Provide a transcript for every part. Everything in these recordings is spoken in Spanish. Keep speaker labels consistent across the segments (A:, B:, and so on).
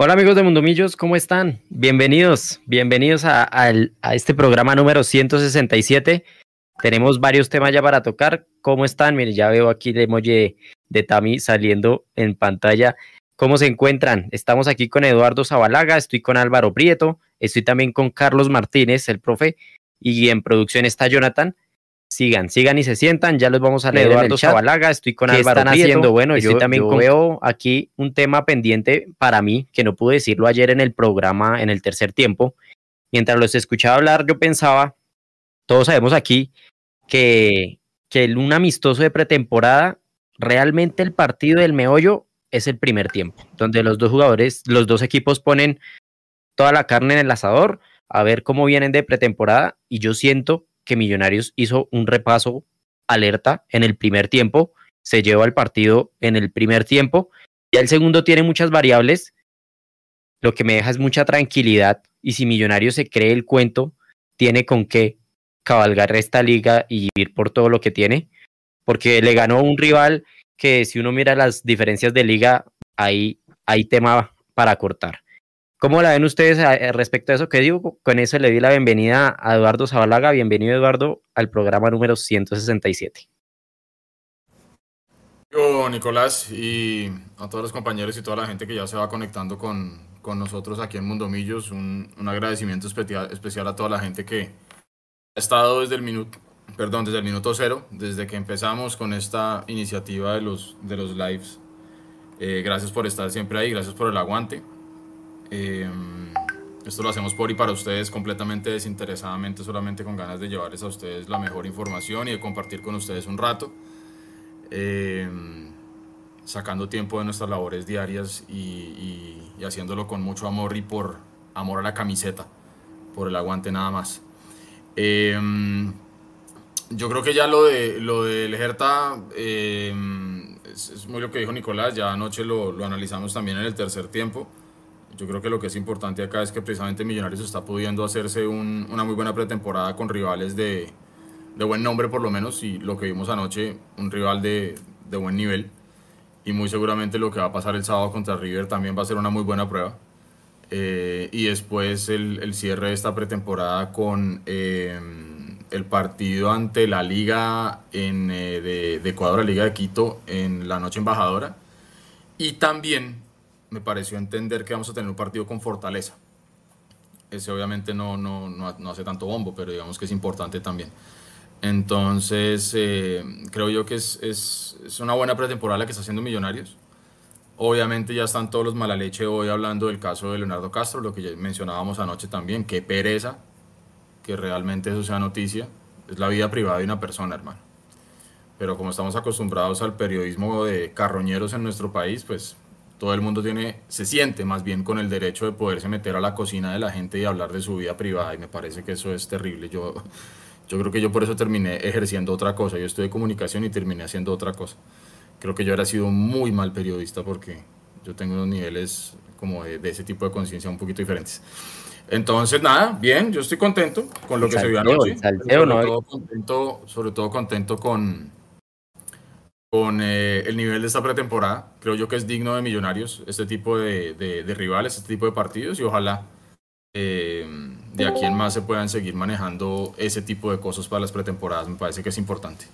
A: Hola amigos de Mundomillos, ¿cómo están? Bienvenidos, bienvenidos a, este programa número 167. Tenemos varios temas ya para tocar. ¿Cómo están? Miren, ya veo aquí el emoji de, Tami saliendo en pantalla. ¿Cómo se encuentran? Estamos aquí con Eduardo Zabalaga, estoy con Álvaro Prieto, estoy también con Carlos Martínez, el profe, y en producción está Jonathan sigan, sigan y se sientan. Ya los vamos a leer Eduardo Zabalaga, estoy con Álvaro están haciendo? Bueno, yo también veo aquí un tema pendiente para mí, que no pude decirlo ayer en el programa, en el tercer tiempo. Mientras los escuchaba hablar, yo pensaba, todos sabemos aquí, que, que un amistoso de pretemporada, realmente el partido del meollo es el primer tiempo, donde los dos jugadores, los dos equipos ponen toda la carne en el asador, a ver cómo vienen de pretemporada, y yo siento que Millonarios hizo un repaso alerta en el primer tiempo, se lleva el partido en el primer tiempo, y el segundo tiene muchas variables, lo que me deja es mucha tranquilidad, y si Millonarios se cree el cuento, tiene con qué cabalgar esta liga y ir por todo lo que tiene, porque le ganó un rival que si uno mira las diferencias de liga, hay, hay tema para cortar. ¿Cómo la ven ustedes respecto a eso que digo? Con eso le di la bienvenida a Eduardo Zabalaga. Bienvenido, Eduardo, al programa número 167.
B: Yo, Nicolás, y a todos los compañeros y toda la gente que ya se va conectando con, con nosotros aquí en Mundomillos, un, un agradecimiento especial, especial a toda la gente que ha estado desde el minuto, perdón, desde el minuto cero, desde que empezamos con esta iniciativa de los, de los lives. Eh, gracias por estar siempre ahí, gracias por el aguante. Em, esto lo hacemos por y para ustedes completamente desinteresadamente, solamente con ganas de llevarles a ustedes la mejor información y de compartir con ustedes un rato, em, sacando tiempo de nuestras labores diarias y, haciéndolo con mucho amor y por amor a la camiseta, por el aguante nada más. Em, yo creo que ya lo de lo del Hertha es, muy lo que dijo Nicolás, ya anoche lo, lo analizamos también en el tercer tiempo. Yo creo que lo que es importante acá es que precisamente Millonarios está pudiendo hacerse una muy buena pretemporada con rivales de, de, buen nombre por lo menos y lo que vimos anoche, un rival de, de, buen nivel. Y muy seguramente lo que va a pasar el sábado contra River también va a ser una muy buena prueba. Eh, y después el, el, cierre de esta pretemporada con eh, el partido ante la Liga en, eh, de, de Ecuador, la Liga de Quito, en la noche embajadora. Y también me pareció entender que vamos a tener un partido con fortaleza. Ese obviamente no, no, no, hace tanto bombo, pero digamos que es importante también. Entonces, eh, creo yo que es, es, es, una buena pretemporada la que está haciendo Millonarios. Obviamente ya están todos los mala leche hoy hablando del caso de Leonardo Castro, lo que ya mencionábamos anoche también. Qué pereza que realmente eso sea noticia. Es la vida privada de una persona, hermano. Pero como estamos acostumbrados al periodismo de carroñeros en nuestro país, pues todo el mundo tiene, se siente más bien con el derecho de poderse meter a la cocina de la gente y hablar de su vida privada y me parece que eso es terrible. Yo, yo creo que yo por eso terminé ejerciendo otra cosa. Yo estudié comunicación y terminé haciendo otra cosa. Creo que yo hubiera sido muy mal periodista porque yo tengo unos niveles como de, ese tipo de conciencia un poquito diferentes. Entonces, nada, bien, yo estoy contento con lo que se vio anoche. contento, sobre todo contento con, con eh, el nivel de esta pretemporada. Creo yo que es digno de Millonarios este tipo de, de, rivales, este tipo de partidos y ojalá eh, de aquí en más se puedan seguir manejando ese tipo de cosas para las pretemporadas. Me parece que es importante.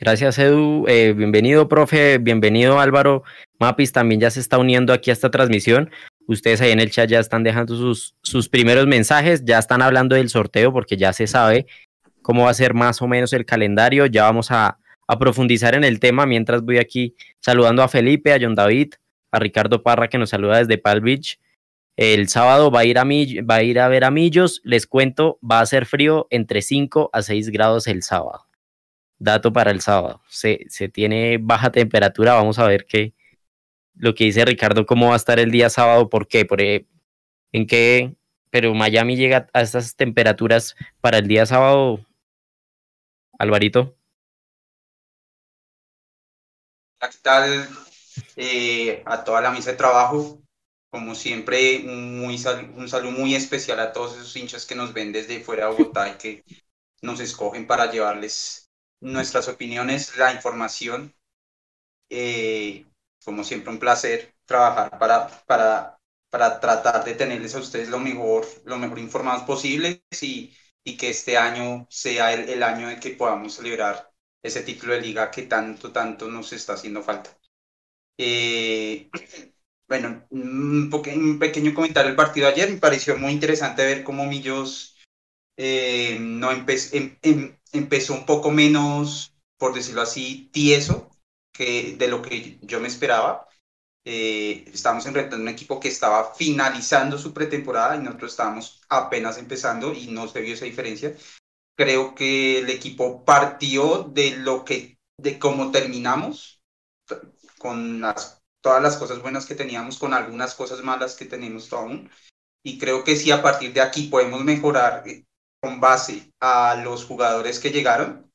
A: Gracias, Edu. Eh, bienvenido, profe. Bienvenido, Álvaro. Mapis también ya se está uniendo aquí a esta transmisión. Ustedes ahí en el chat ya están dejando sus, sus primeros mensajes, ya están hablando del sorteo porque ya se sabe cómo va a ser más o menos el calendario. Ya vamos a, profundizar en el tema mientras voy aquí saludando a Felipe, a John David, a Ricardo Parra que nos saluda desde Palm Beach. El sábado va a ir a, ver a Millos. Les cuento, va a ser frío entre 5 a 6 grados el sábado. Dato para el sábado. Se, se tiene baja temperatura. Vamos a ver qué lo que dice Ricardo, cómo va a estar el día sábado, por qué, por, eh, en qué, pero Miami llega a estas temperaturas para el día sábado Alvarito.
C: ¿Qué tal eh, a toda la mesa de trabajo? Como siempre, un, muy un saludo muy especial a todos esos hinchas que nos ven desde fuera de Bogotá y que nos escogen para llevarles nuestras opiniones, la información. Eh, como siempre un placer trabajar para, para, para tratar de tenerles a ustedes lo mejor, lo mejor informados posibles y, y que este año sea el, el año de que podamos celebrar ese título de liga que tanto, tanto nos está haciendo falta. Eh, bueno, un, un, pequeño comentario del partido de ayer. Me pareció muy interesante ver cómo Millos eh, no empe em em empezó un poco menos, por decirlo así, tieso que de lo que yo me esperaba. Eh, estábamos enfrentando un equipo que estaba finalizando su pretemporada y nosotros estábamos apenas empezando y no se vio esa diferencia. Creo que el equipo partió de lo que, de cómo terminamos, con las, todas las cosas buenas que teníamos, con algunas cosas malas que tenemos aún. Y creo que si a partir de aquí podemos mejorar eh, con base a los jugadores que llegaron,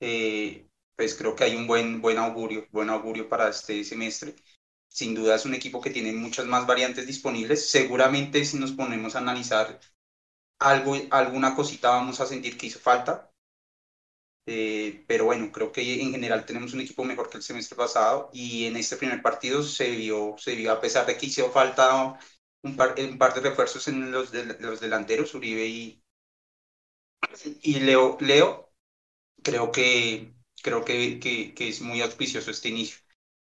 C: eh, pues creo que hay un buen, buen augurio, buen augurio para este semestre. Sin duda es un equipo que tiene muchas más variantes disponibles. Seguramente si nos ponemos a analizar algo, alguna cosita vamos a sentir que hizo falta. Eh, pero bueno, creo que en general tenemos un equipo mejor que el semestre pasado y en este primer partido se vio, se vio a pesar de que hizo falta un par, de refuerzos en los, de, los delanteros, Uribe y, y Leo, Leo creo que creo que, que, es muy auspicioso este inicio.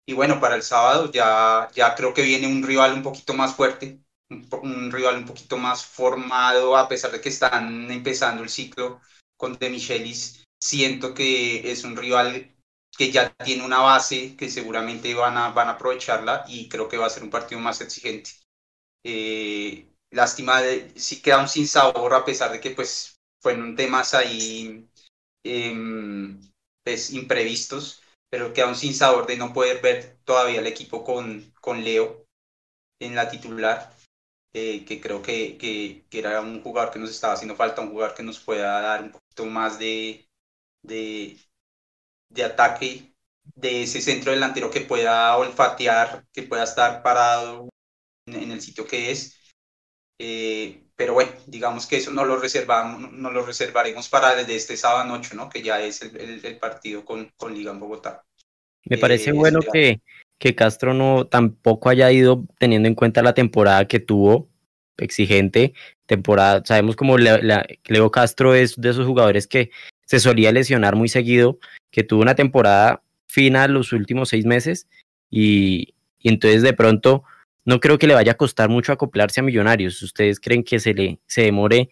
C: Y bueno, para el sábado ya, ya creo que viene un rival un poquito más fuerte, un, un, rival un poquito más formado, a pesar de que están empezando el ciclo con De Michelis. Siento que es un rival que ya tiene una base que seguramente van a, van a aprovecharla y creo que va a ser un partido más exigente. Eh, lástima, de, sí queda un sin sabor a pesar de que pues fueron temas ahí eh, pues, imprevistos, pero queda un sin sabor de no poder ver todavía el equipo con, con Leo en la titular, eh, que creo que, que, que, era un jugador que nos estaba haciendo falta, un jugador que nos pueda dar un poquito más de, de, de ataque, de ese centro delantero que pueda olfatear, que pueda estar parado en, en el sitio que es. Eh, pero bueno, digamos que eso no lo reservamos, no lo reservaremos para desde este sábado 8, ¿no? Que ya es el, el, el partido con, con, Liga en Bogotá.
A: Me parece eh, bueno que, que Castro no tampoco haya ido teniendo en cuenta la temporada que tuvo exigente temporada. Sabemos como la, la, Leo Castro es de esos jugadores que se solía lesionar muy seguido, que tuvo una temporada fina los últimos seis meses y, y entonces de pronto no creo que le vaya a costar mucho acoplarse a Millonarios. ¿Ustedes creen que se le se demore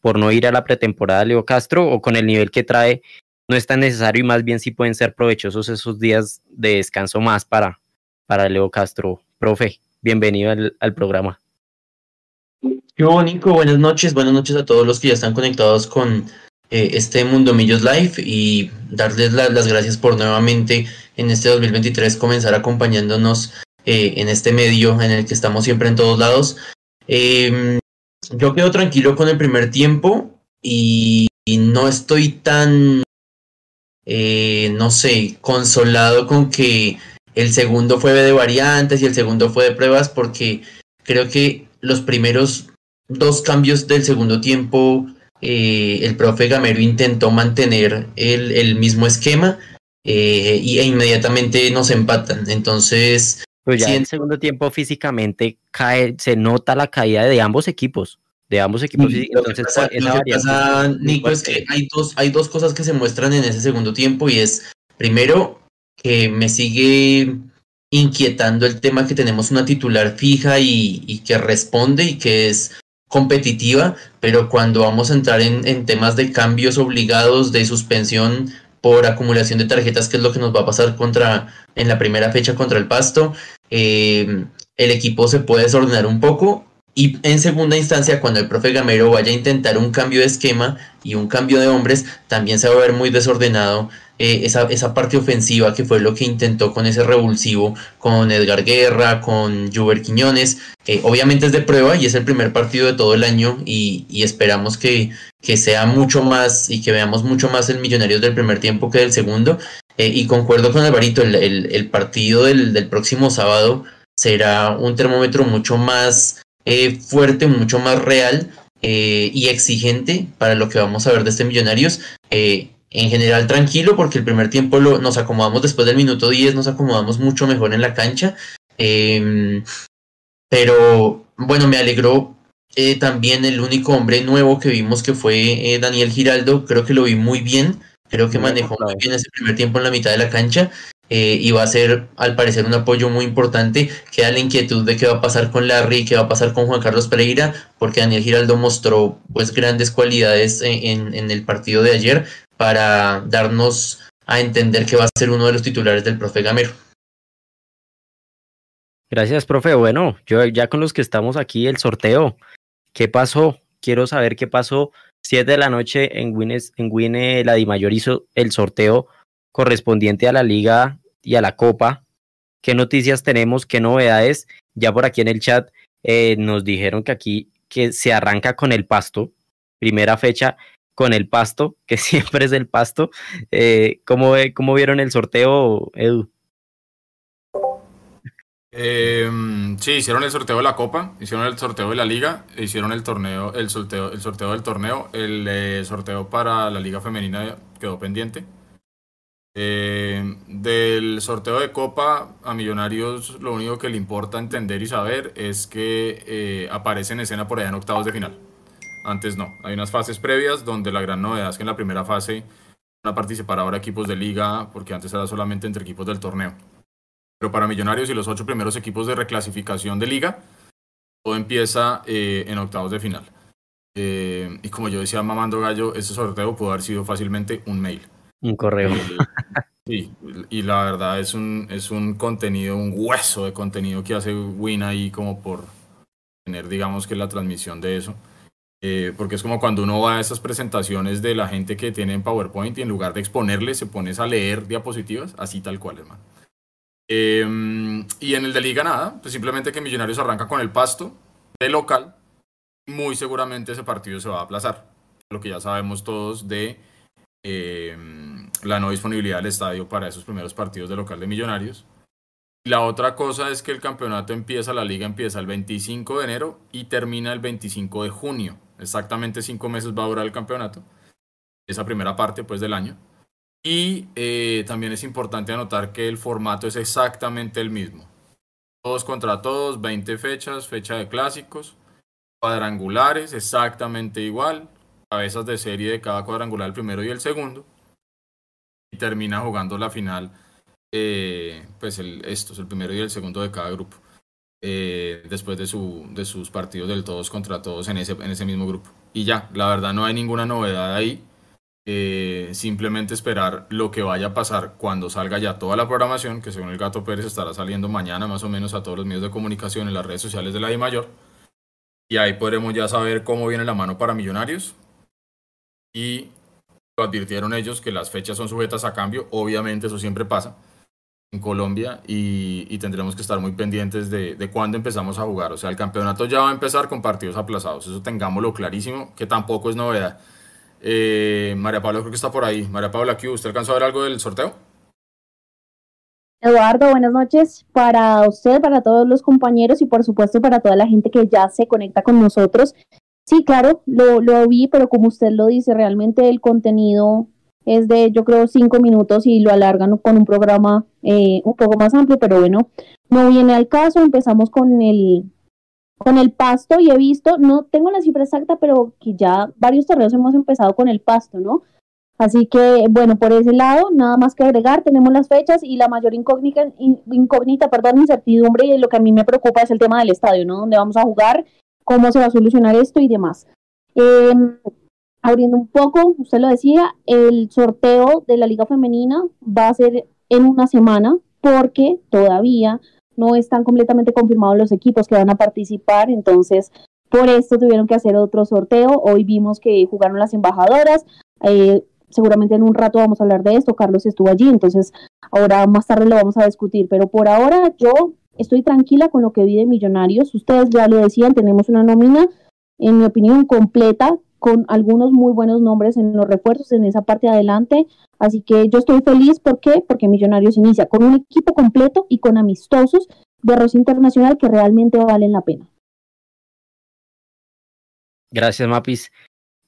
A: por no ir a la pretemporada Leo Castro o con el nivel que trae no es tan necesario y más bien sí pueden ser provechosos esos días de descanso más para, para Leo Castro? Profe, bienvenido al, al programa.
D: Qué bonito, buenas noches, buenas noches a todos los que ya están conectados con eh, este Mundo Millos Live y darles la, las gracias por nuevamente en este 2023 comenzar acompañándonos eh, en este medio en el que estamos siempre en todos lados. Eh, yo quedo tranquilo con el primer tiempo y, no estoy tan, eh, no sé, consolado con que el segundo fue de variantes y el segundo fue de pruebas porque creo que los primeros dos cambios del segundo tiempo eh, el profe Gamero intentó mantener el, el mismo esquema e inmediatamente nos empatan. Entonces,
A: pues ya sí, en el segundo tiempo físicamente cae, se nota la caída de ambos equipos. De ambos equipos.
D: Sí, entonces, pasa, lo que pasa, Nico, es que hay dos, hay dos cosas que se muestran en ese segundo tiempo y es, primero, que me sigue inquietando el tema que tenemos una titular fija y, y que responde y que es competitiva, pero cuando vamos a entrar en, en, temas de cambios obligados, de suspensión por acumulación de tarjetas, que es lo que nos va a pasar contra en la primera fecha contra el Pasto, eh, el equipo se puede desordenar un poco y en segunda instancia, cuando el profe Gamero vaya a intentar un cambio de esquema y un cambio de hombres, también se va a ver muy desordenado eh, esa, esa parte ofensiva que fue lo que intentó con ese revulsivo con Edgar Guerra, con Juber Quiñones. Eh, obviamente es de prueba y es el primer partido de todo el año y, y, esperamos que, que sea mucho más y que veamos mucho más el Millonarios del primer tiempo que del segundo. Eh, y concuerdo con Alvarito, el, el, el partido del, del, próximo sábado será un termómetro mucho más eh, fuerte, mucho más real y exigente para lo que vamos a ver de este Millonarios en general tranquilo porque el primer tiempo lo, nos acomodamos después del minuto 10, nos acomodamos mucho mejor en la cancha. Em, pero bueno, me alegró eh, también el único hombre nuevo que vimos que fue eh, Daniel Giraldo, creo que lo vi muy bien, creo que manejó muy bien ese primer tiempo en la mitad de la cancha eh, y va a ser al parecer un apoyo muy importante. Queda la inquietud de qué va a pasar con Larry, qué va a pasar con Juan Carlos Pereira, porque Daniel Giraldo mostró pues grandes cualidades en, en el partido de ayer para darnos a entender que va a ser uno de los titulares del profe Gamero.
A: Gracias, profe. Bueno, yo ya con los que estamos aquí, el sorteo. ¿Qué pasó? Quiero saber qué pasó. Siete de la noche en Wines, en Wine, la Dimayor hizo el sorteo correspondiente a la liga y a la copa. ¿Qué noticias tenemos? ¿Qué novedades? Ya por aquí en el chat eh, nos dijeron que aquí que se arranca con el pasto. Primera fecha con el pasto, que siempre es el pasto. Eh, ¿cómo, ¿Cómo vieron el sorteo, Edu?
B: Eh, sí, hicieron el sorteo de la Copa, hicieron el sorteo de la Liga, hicieron el torneo, el sorteo, el sorteo del torneo, el eh, sorteo para la Liga Femenina quedó pendiente. Eh, del sorteo de Copa a Millonarios, lo único que le importa entender y saber es que eh, aparece en escena por allá en octavos de final. Antes no, hay unas fases previas donde la gran novedad es que en la primera fase van a participar ahora equipos de liga, porque antes era solamente entre equipos del torneo. Pero para Millonarios y los ocho primeros equipos de reclasificación de liga, todo empieza eh, en octavos de final. Eh, y como yo decía Mamando Gallo, ese sorteo pudo haber sido fácilmente un mail.
A: Un correo.
B: Eh, sí, y la verdad es un, es un contenido, un hueso de contenido que hace Win ahí como por tener, digamos que la transmisión de eso. porque es como cuando uno va a esas presentaciones de la gente que tiene en PowerPoint y en lugar de exponerle se pones a leer diapositivas, así tal cual, hermano. Em, y en el de Liga nada, pues simplemente que Millonarios arranca con el pasto de local. Muy seguramente ese partido se va a aplazar. Lo que ya sabemos todos de em, la no disponibilidad del estadio para esos primeros partidos de local de Millonarios. La otra cosa es que el campeonato empieza, la liga empieza el 25 de enero y termina el 25 de junio. Exactamente cinco meses va a durar el campeonato. Esa primera parte pues del año. Y eh, también es importante anotar que el formato es exactamente el mismo. Todos contra todos, 20 fechas, fecha de clásicos, cuadrangulares, exactamente igual, cabezas de serie de cada cuadrangular, el primero y el segundo. Y termina jugando la final, eh, pues el, estos, el primero y el segundo de cada grupo. Eh, después de, su, de sus partidos del todos contra todos en ese, en ese mismo grupo. Y ya, la verdad no hay ninguna novedad ahí. Eh, simplemente esperar lo que vaya a pasar cuando salga ya toda la programación, que según el Gato Pérez estará saliendo mañana más o menos a todos los medios de comunicación en las redes sociales de la I Mayor. Y ahí podremos ya saber cómo viene la mano para Millonarios. Y lo advirtieron ellos que las fechas son sujetas a cambio. Obviamente eso siempre pasa en Colombia y, tendremos que estar muy pendientes de, de cuándo empezamos a jugar. O sea, el campeonato ya va a empezar con partidos aplazados. Eso tengámoslo clarísimo, que tampoco es novedad. Eh, María Paula creo que está por ahí. María Paula, aquí ¿usted alcanzó a ver algo del sorteo?
E: Eduardo, buenas noches para usted, para todos los compañeros y por supuesto para toda la gente que ya se conecta con nosotros. Sí, claro, lo, lo vi, pero como usted lo dice, realmente el contenido es de, yo creo, cinco minutos y lo alargan con un programa eh, un poco más amplio, pero bueno, no viene al caso. Empezamos con el, con el pasto y he visto, no tengo la cifra exacta, pero que ya varios torneos hemos empezado con el pasto, ¿no? Así que, bueno, por ese lado, nada más que agregar, tenemos las fechas y la mayor incógnita, incógnita, perdón, incertidumbre y lo que a mí me preocupa es el tema del estadio, ¿no? Dónde vamos a jugar, cómo se va a solucionar esto y demás. Em, abriendo un poco, usted lo decía, el sorteo de la Liga Femenina va a ser en una semana porque todavía no están completamente confirmados los equipos que van a participar, entonces por esto tuvieron que hacer otro sorteo. Hoy vimos que jugaron las embajadoras. Eh, seguramente en un rato vamos a hablar de esto. Carlos estuvo allí, entonces ahora más tarde lo vamos a discutir. Pero por ahora yo estoy tranquila con lo que vi de Millonarios. Ustedes ya lo decían, tenemos una nómina, en mi opinión, completa, con algunos muy buenos nombres en los refuerzos en esa parte de adelante. Así que yo estoy feliz, ¿por qué? Porque Millonarios inicia con un equipo completo y con amistosos de Rosa Internacional que realmente valen la pena.
A: Gracias, Mapis.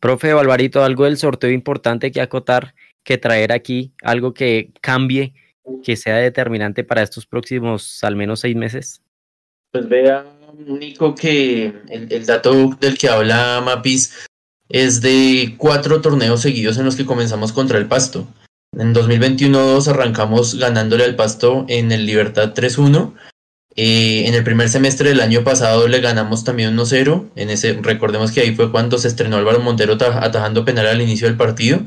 A: Profe Alvarito, algo del sorteo importante que acotar que traer aquí algo que cambie, que sea determinante para estos próximos al menos seis meses?
D: Pues vea, Nico, que el, el dato del que habla Mapis es de cuatro torneos seguidos en los que comenzamos contra el Pasto. En 2021 arrancamos ganándole al Pasto en el Libertad 3-1. Eh, en el primer semestre del año pasado le ganamos también 1-0. En ese, recordemos que ahí fue cuando se estrenó Álvaro Montero atajando penal al inicio del partido.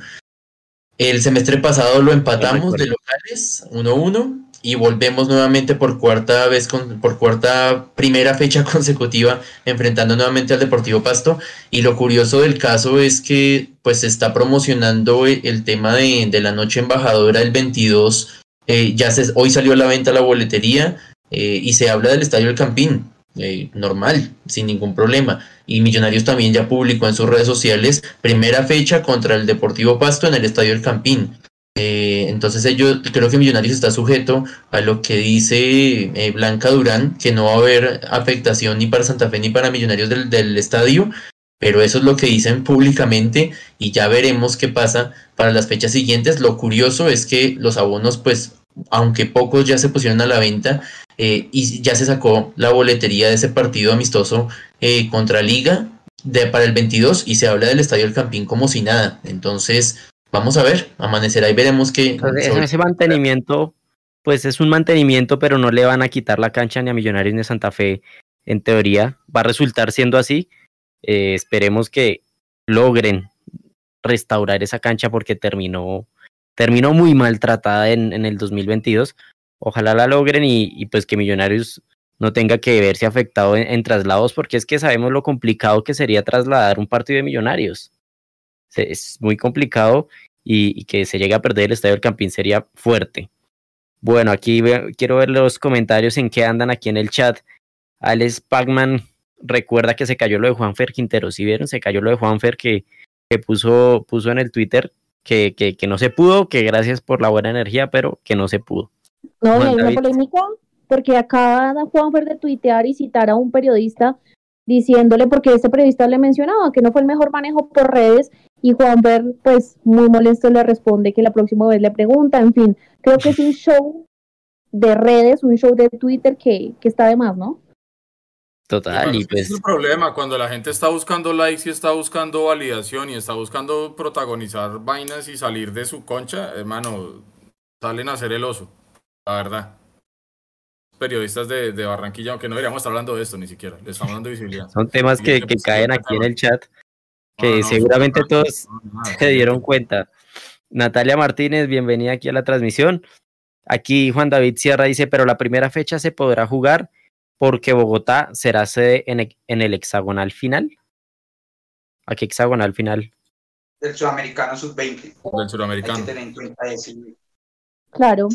D: El semestre pasado lo empatamos de locales 1-1 y volvemos nuevamente por cuarta vez, con, por cuarta primera fecha consecutiva, enfrentando nuevamente al Deportivo Pasto. Y lo curioso del caso es que pues se está promocionando el, tema de, de, la noche embajadora el 22. Eh, ya se, hoy salió a la venta la boletería eh, y se habla del Estadio del Campín. Eh, normal, sin ningún problema. Y Millonarios también ya publicó en sus redes sociales primera fecha contra el Deportivo Pasto en el Estadio del Campín. Eh, entonces ellos, creo que Millonarios está sujeto a lo que dice eh, Blanca Durán, que no va a haber afectación ni para Santa Fe ni para Millonarios del, estadio, pero eso es lo que dicen públicamente y ya veremos qué pasa para las fechas siguientes. Lo curioso es que los abonos, pues, aunque pocos ya se pusieron a la venta eh, y ya se sacó la boletería de ese partido amistoso contra Liga de, para el 22 y se habla del Estadio del Campín como si nada. Entonces, Vamos a ver, amanecerá y veremos que...
A: ese mantenimiento, pues es un mantenimiento, pero no le van a quitar la cancha ni a Millonarios ni a Santa Fe, en teoría. Va a resultar siendo así. Eh, esperemos que logren restaurar esa cancha porque terminó, terminó muy maltratada en, en el 2022. Ojalá la logren y, pues que Millonarios no tenga que verse afectado en, traslados, porque es que sabemos lo complicado que sería trasladar un partido de Millonarios es muy complicado y, que se llegue a perder el Estadio del Campín sería fuerte. Bueno, aquí quiero ver los comentarios en qué andan aquí en el chat. Alex Pacman recuerda que se cayó lo de Juanfer Quintero. Si vieron, se cayó lo de Juanfer que, que puso, puso en el Twitter que, que, que, no se pudo, que gracias por la buena energía, pero que no se pudo.
E: No, hay una polémica porque acaba Juanfer de tuitear y citar a un periodista diciéndole, porque este periodista le mencionaba que no fue el mejor manejo por redes y Juan Ver, pues muy molesto, le responde que la próxima vez le pregunta. En fin, creo que es un show de redes, un show de Twitter que, que está de más, ¿no?
A: Total, y pues...
B: Es el problema, cuando la gente está buscando likes y está buscando validación y está buscando protagonizar vainas y salir de su concha, hermano, salen a hacer el oso, la verdad. Periodistas de, de Barranquilla, aunque no deberíamos estar hablando de esto ni siquiera, le estamos dando visibilidad.
A: Son temas que, que caen aquí en el chat que seguramente todos se dieron cuenta. Natalia Martínez, bienvenida aquí a la transmisión. Aquí Juan David Sierra dice, pero la primera fecha se podrá jugar porque Bogotá será sede en, el hexagonal final. ¿A qué hexagonal final?
C: Del sudamericano sub-20.
B: Del sudamericano.
C: Hay que tener en cuenta eso.
E: Claro.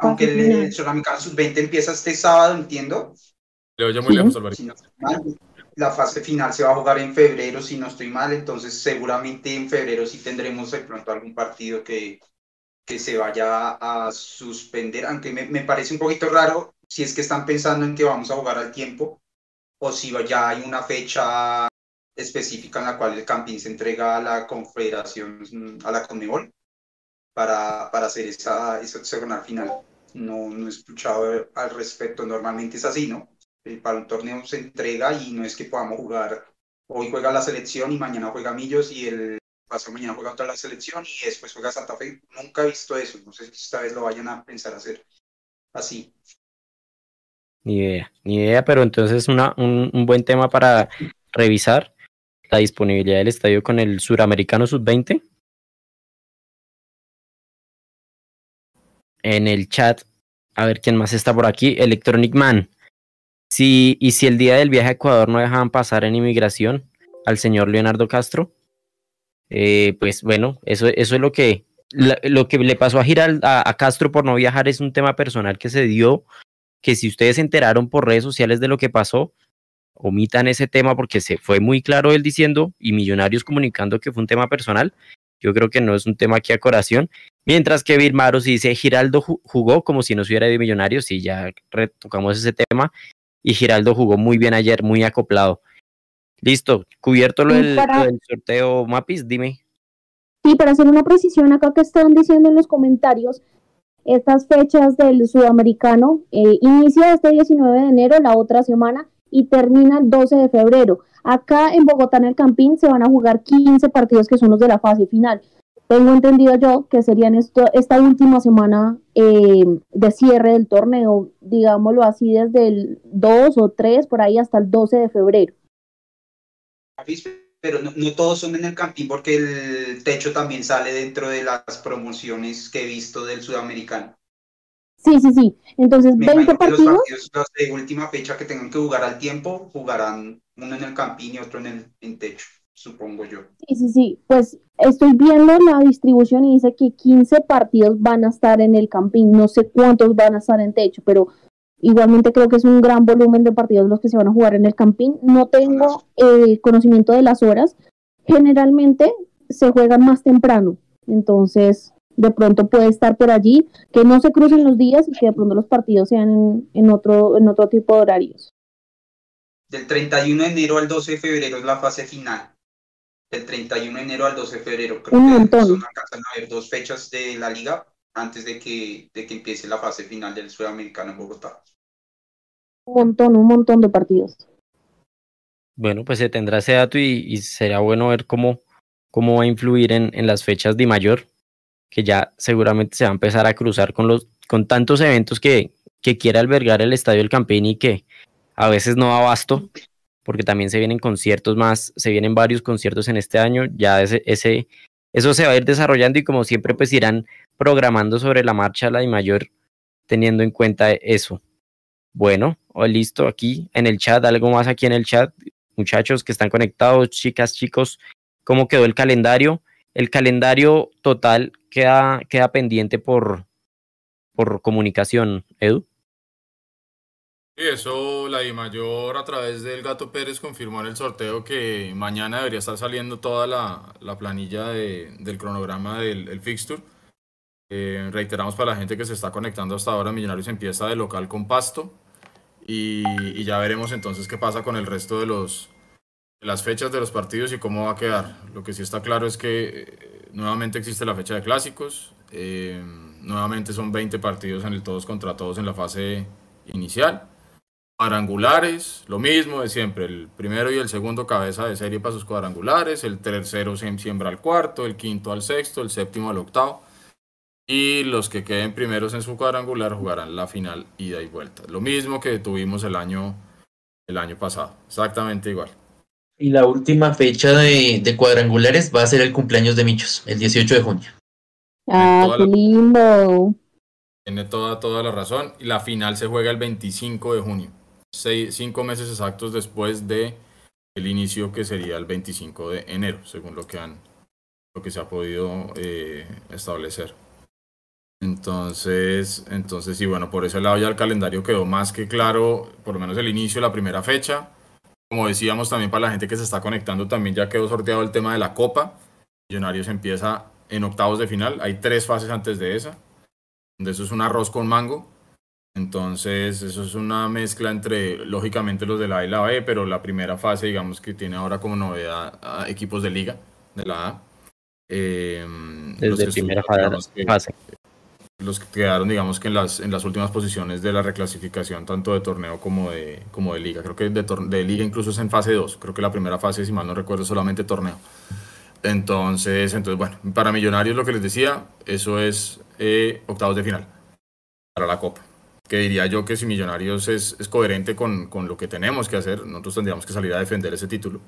C: Aunque el, sudamericano sub-20 empieza este sábado, entiendo.
B: Le oye muy lejos,
C: la fase final se va a jugar en febrero, si no estoy mal, entonces seguramente en febrero sí tendremos de pronto algún partido que, que se vaya a suspender, aunque me, me, parece un poquito raro si es que están pensando en que vamos a jugar al tiempo o si ya hay una fecha específica en la cual el Campín se entrega a la Confederación, a la Conmebol, para, para hacer esa, esa final. No, no he escuchado al respecto, normalmente es así, ¿no? Para un torneo se entrega y no es que podamos jugar, hoy juega la selección y mañana juega Millos y el pasado mañana juega otra la selección y después juega Santa Fe. Nunca he visto eso, no sé si esta vez lo vayan a pensar hacer así.
A: Ni idea, ni idea, pero entonces una, un, un buen tema para revisar la disponibilidad del estadio con el suramericano sub-20. En el chat, a ver quién más está por aquí. Electronic Man. Sí, y si el día del viaje a Ecuador no dejaban pasar en inmigración al señor Leonardo Castro, eh, pues bueno, eso, es lo que, lo que le pasó a Giral, a, Castro por no viajar es un tema personal que se dio, que si ustedes se enteraron por redes sociales de lo que pasó, omitan ese tema porque se fue muy claro él diciendo y Millonarios comunicando que fue un tema personal. Yo creo que no es un tema aquí a corazón. Mientras que Vilmaros dice, Giraldo jugó como si no hubiera de Millonarios y ya retocamos ese tema y Giraldo jugó muy bien ayer, muy acoplado. Listo, cubierto lo del, sorteo Mapis, dime.
E: Sí, para hacer una precisión acá que están diciendo en los comentarios, estas fechas del sudamericano eh, inicia este 19 de enero, la otra semana, y termina el 12 de febrero. Acá en Bogotá, en el Campín, se van a jugar 15 partidos que son los de la fase final. Tengo entendido yo que serían esto, esta última semana eh, de cierre del torneo, digámoslo así, desde el 2 o 3 por ahí hasta el 12 de febrero.
C: Pero no, todos son en el Campín porque el techo también sale dentro de las promociones que he visto del sudamericano.
E: Sí, sí, sí. Entonces, 20 partidos.
C: Los de última fecha que tengan que jugar al tiempo, jugarán uno en el Campín y otro en el en techo, supongo yo.
E: Sí, sí, sí. Pues estoy viendo la distribución y dice que 15 partidos van a estar en el Campín. No sé cuántos van a estar en techo, pero igualmente creo que es un gran volumen de partidos los que se van a jugar en el Campín. No tengo eh, conocimiento de las horas. Generalmente se juegan más temprano. Entonces, de pronto puede estar por allí, que no se crucen los días y que de pronto los partidos sean en, otro, en otro tipo de horarios.
C: Del 31 de enero al 12 de febrero es la fase final. Del 31 de enero al 12 de febrero. Creo
E: un que montón. son
C: a haber dos fechas de la liga antes de que, de que empiece la fase final del Sudamericano en Bogotá.
E: Un montón, un montón de partidos.
A: Bueno, pues se tendrá ese dato y, será bueno ver cómo, cómo va a influir en, en las fechas de mayor que ya seguramente se va a empezar a cruzar con, los, con tantos eventos que, que quiere albergar el Estadio del Campín y que a veces no abasto, porque también se vienen conciertos más, se vienen varios conciertos en este año, ya ese, ese, eso se va a ir desarrollando y como siempre pues irán programando sobre la marcha la de mayor teniendo en cuenta eso. Bueno, oh, listo, aquí en el chat, algo más aquí en el chat, muchachos que están conectados, chicas, chicos, ¿cómo quedó el calendario? El calendario total queda, queda pendiente por, por comunicación, Edu.
B: Sí, eso la mayor a través del Gato Pérez confirmó en el sorteo que mañana debería estar saliendo toda la, la planilla de, del cronograma del fixture. Eh, reiteramos para la gente que se está conectando hasta ahora, Millonarios empieza de local con Pasto y, y ya veremos entonces qué pasa con el resto de los, las fechas de los partidos y cómo va a quedar. Lo que sí está claro es que eh, nuevamente existe la fecha de clásicos, eh, nuevamente son 20 partidos en el todos contra todos en la fase inicial. Cuadrangulares, lo mismo de siempre, el primero y el segundo cabeza de serie para sus cuadrangulares, el tercero siembra al cuarto, el quinto al sexto, el séptimo al octavo. Y los que queden primeros en su cuadrangular jugarán la final ida y vuelta. Lo mismo que tuvimos el año, el año pasado, exactamente igual.
D: Y la última fecha de, cuadrangulares va a ser el cumpleaños de Michos, el 18 de junio.
E: Ah, qué lindo.
B: Tiene toda, toda la razón. Y la final se juega el 25 de junio. Cinco meses exactos después de el inicio que sería el 25 de enero, según lo que han lo que se ha podido eh, establecer. Entonces, entonces sí, bueno, por ese lado ya el calendario quedó más que claro, por lo menos el inicio, la primera fecha, como decíamos también para la gente que se está conectando, también ya quedó sorteado el tema de la Copa. Millonarios empieza en octavos de final. Hay tres fases antes de esa. Donde eso es un arroz con mango. Entonces, eso es una mezcla entre, lógicamente, los de la A y la B, pero la primera fase, digamos, que tiene ahora como novedad a equipos de liga, de la A.
A: Eh, Desde la primera fase
B: los que quedaron, digamos que en las, en las últimas posiciones de la reclasificación, tanto de torneo como de, como de liga. Creo que de, de liga incluso es en fase 2. Creo que la primera fase, si mal no recuerdo, solamente torneo. Entonces, entonces bueno, para Millonarios lo que les decía, eso es eh, octavos de final para la Copa. Que diría yo que si Millonarios es, es coherente con, con, lo que tenemos que hacer, nosotros tendríamos que salir a defender ese título.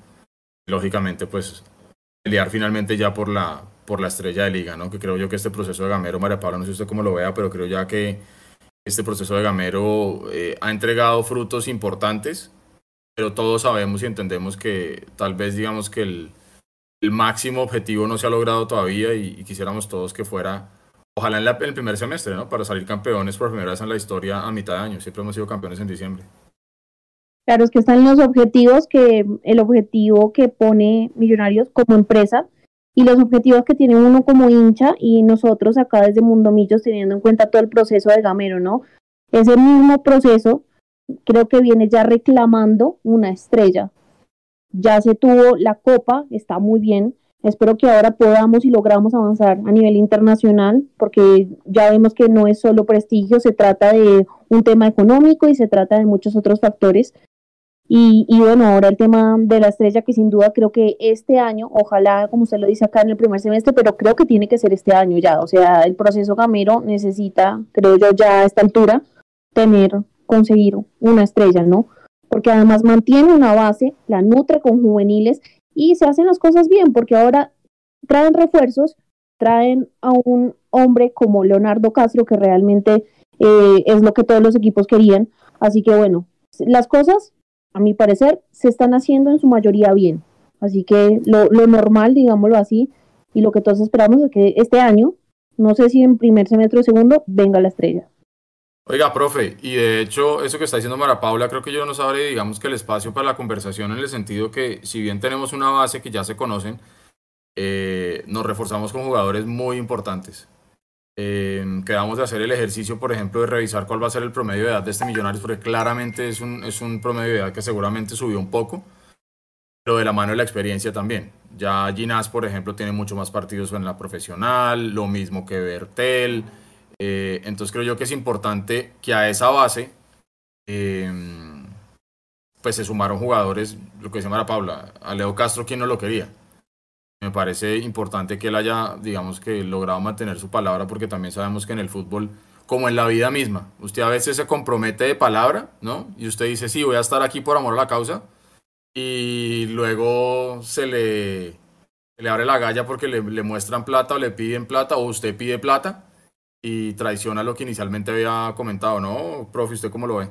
B: Lógicamente, pues pelear finalmente ya por la, por la estrella de liga, ¿no? Que creo yo que este proceso de Gamero, María Paula, no sé usted cómo lo vea, pero creo ya que este proceso de Gamero eh, ha entregado frutos importantes, pero todos sabemos y entendemos que tal vez digamos que el, el máximo objetivo no se ha logrado todavía y, quisiéramos todos que fuera, ojalá en, el primer semestre, ¿no? Para salir campeones por primera vez en la historia a mitad de año, siempre hemos sido campeones en diciembre.
E: Claro, es que están los objetivos que el objetivo que pone Millonarios como empresa y los objetivos que tiene uno como hincha y nosotros acá desde Mundo Millos teniendo en cuenta todo el proceso de Gamero, ¿no? Ese mismo proceso creo que viene ya reclamando una estrella. Ya se tuvo la copa, está muy bien, Espero que ahora podamos y logramos avanzar a nivel internacional, porque ya vemos que no es solo prestigio, se trata de un tema económico y se trata de muchos otros factores. Y, y, bueno, ahora el tema de la estrella, que sin duda creo que este año, ojalá, como usted lo dice acá en el primer semestre, pero creo que tiene que ser este año ya. O sea, el proceso Gamero necesita, creo yo, ya a esta altura, tener, conseguir una estrella, ¿no? Porque además mantiene una base, la nutre con juveniles y se hacen las cosas bien, porque ahora traen refuerzos, traen a un hombre como Leonardo Castro, que realmente eh, es lo que todos los equipos querían. Así que bueno, las cosas, a mi parecer, se están haciendo en su mayoría bien. Así que lo, lo normal, digámoslo así, y lo que todos esperamos es que este año, no sé si en primer semestre o segundo, venga la estrella.
B: Oiga, profe, y de hecho, eso que está diciendo Mara Paula, creo que yo nos abre, digamos, que el espacio para la conversación en el sentido que, si bien tenemos una base que ya se conocen, eh, nos reforzamos con jugadores muy importantes. Eh, quedamos de hacer el ejercicio, por ejemplo, de revisar cuál va a ser el promedio de edad de este Millonarios, porque claramente es un, es un promedio de edad que seguramente subió un poco, pero de la mano de la experiencia también. Ya Ginás, por ejemplo, tiene mucho más partidos en la profesional, lo mismo que Bertel. Eh, entonces creo yo que es importante que a esa base em, pues se sumaron jugadores, lo que se llama Paula, a Leo Castro quien no lo quería. Me parece importante que él haya, digamos que logrado mantener su palabra porque también sabemos que en el fútbol, como en la vida misma, usted a veces se compromete de palabra, ¿no? Y usted dice, sí, voy a estar aquí por amor a la causa. Y luego se le, le abre la galla porque le muestran plata o le piden plata o usted pide plata y traiciona lo que inicialmente había comentado, ¿no? Profe, ¿usted cómo lo ve?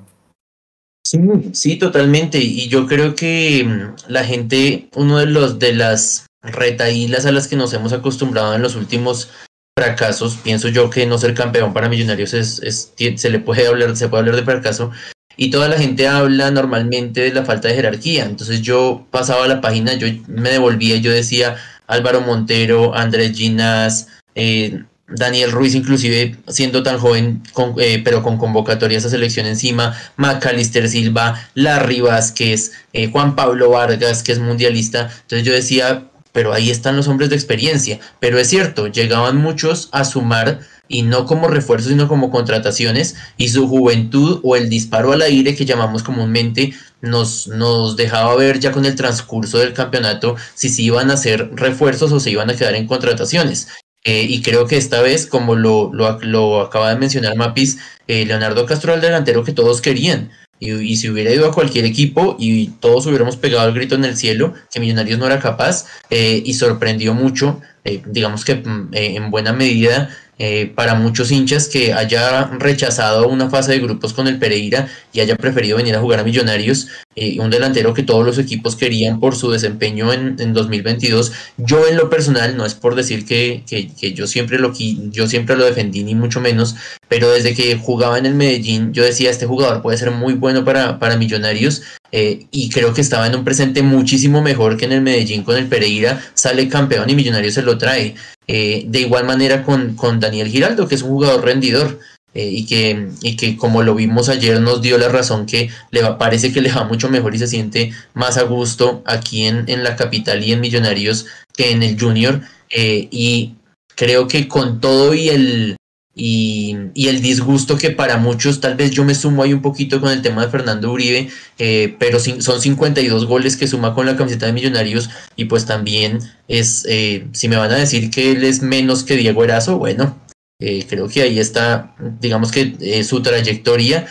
D: Sí, sí, totalmente. Y yo creo que mm, la gente, uno de los de las retaílas a las que nos hemos acostumbrado en los últimos fracasos, pienso yo que no ser campeón para Millonarios es, se le puede hablar, se puede hablar de fracaso. Y toda la gente habla normalmente de la falta de jerarquía. Entonces yo pasaba la página, yo me devolvía, yo decía Álvaro Montero, Andrés Ginas, eh, Daniel Ruiz, inclusive siendo tan joven, eh, pero con convocatorias a selección encima, Macalister Silva, Larry Vázquez, eh, Juan Pablo Vargas, que es mundialista. Entonces yo decía, pero ahí están los hombres de experiencia. Pero es cierto, llegaban muchos a sumar y no como refuerzos, sino como contrataciones, y su juventud o el disparo al aire que llamamos comúnmente nos, nos dejaba ver ya con el transcurso del campeonato si se iban a hacer refuerzos o se iban a quedar en contrataciones. Eh, y creo que esta vez, como lo, lo, acaba de mencionar Mapis, eh, Leonardo Castro el delantero que todos querían. Y, si hubiera ido a cualquier equipo y todos hubiéramos pegado el grito en el cielo, que Millonarios no era capaz, eh, y sorprendió mucho, digamos que mm, en buena medida, eh, para muchos hinchas que haya rechazado una fase de grupos con el Pereira y haya preferido venir a jugar a Millonarios, eh, un delantero que todos los equipos querían por su desempeño en, en 2022. Yo en lo personal, no es por decir que, que, que, yo, siempre lo, yo siempre lo defendí, ni mucho menos, pero desde que jugaba en el Medellín, yo decía, este jugador puede ser muy bueno para, para Millonarios. Eh, y creo que estaba en un presente muchísimo mejor que en el Medellín con el Pereira, sale campeón y Millonarios se lo trae. Eh, de igual manera con, con, Daniel Giraldo, que es un jugador rendidor eh, y, que, y que como lo vimos ayer nos dio la razón que le va, parece que le va mucho mejor y se siente más a gusto aquí en, en la capital y en Millonarios que en el Junior. Y creo que con todo y el, y, el disgusto que para muchos, tal vez yo me sumo ahí un poquito con el tema de Fernando Uribe, eh, pero son 52 goles que suma con la camiseta de Millonarios y pues también es, eh, si me van a decir que él es menos que Diego Erazo, bueno, eh, creo que ahí está, digamos que su trayectoria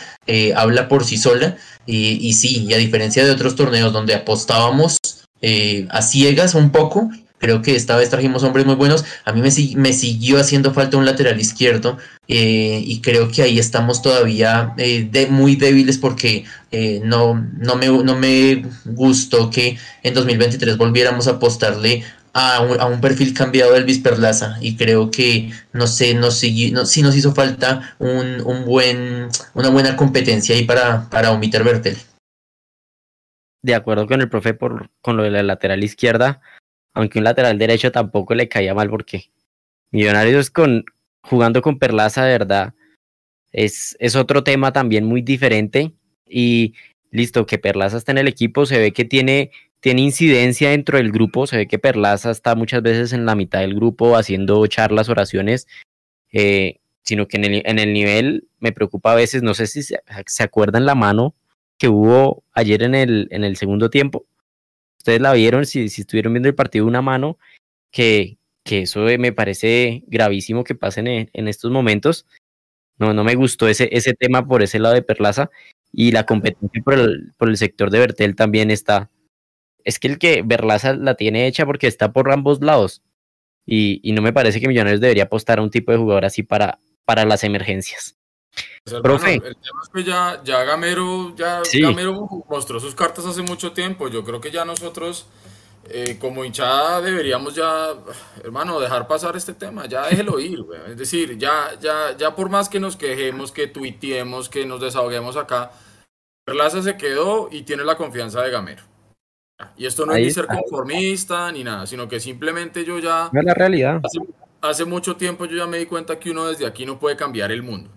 D: habla por sí sola y, sí, y a diferencia de otros torneos donde apostábamos a ciegas un poco, Creo que esta vez trajimos hombres muy buenos. A mí me, me siguió haciendo falta un lateral izquierdo eh, y creo que ahí estamos todavía eh, de, muy débiles porque eh, no, no, me, no me gustó que en 2023 volviéramos a apostarle a un, a un, perfil cambiado del Perlaza. Y creo que no sé nos siguió, no, sí nos hizo falta un, un, buen una buena competencia ahí para para Omiter Bertel.
A: De acuerdo con el profe por con lo de la lateral izquierda aunque un lateral derecho tampoco le caía mal porque Millonarios con jugando con Perlaza de verdad es, es otro tema también muy diferente y listo que Perlaza está en el equipo se ve que tiene tiene incidencia dentro del grupo. Se ve que Perlaza está muchas veces en la mitad del grupo haciendo charlas, oraciones, eh, sino que en el, en el, nivel me preocupa a veces, no sé si se, se, acuerdan la mano que hubo ayer en el, en el segundo tiempo. Ustedes la vieron, si, si estuvieron viendo el partido, una mano que, que eso me parece gravísimo que pasen en, en, estos momentos. No, no me gustó ese, ese tema por ese lado de Perlaza y la competencia por el, por el sector de Bertel también está. Es que el que Berlaza la tiene hecha porque está por ambos lados. Y, y, no me parece que Millonarios debería apostar a un tipo de jugador así para, para las emergencias.
B: Pues, Profe. Hermano, el tema es que ya, ya Gamero, ya sí. Gamero mostró sus cartas hace mucho tiempo. Yo creo que ya nosotros, eh, como hinchada, deberíamos ya, hermano, dejar pasar este tema. Ya déjelo ir, güey. Es decir, ya, ya, ya por más que nos quejemos, que tuiteemos, que nos desahoguemos acá, Perlaza se quedó y tiene la confianza de Gamero. Y esto no Ahí es ni ser conformista ni nada, sino que simplemente yo ya...
A: Es la realidad.
B: Hace, hace, mucho tiempo yo ya me di cuenta que uno desde aquí no puede cambiar el mundo.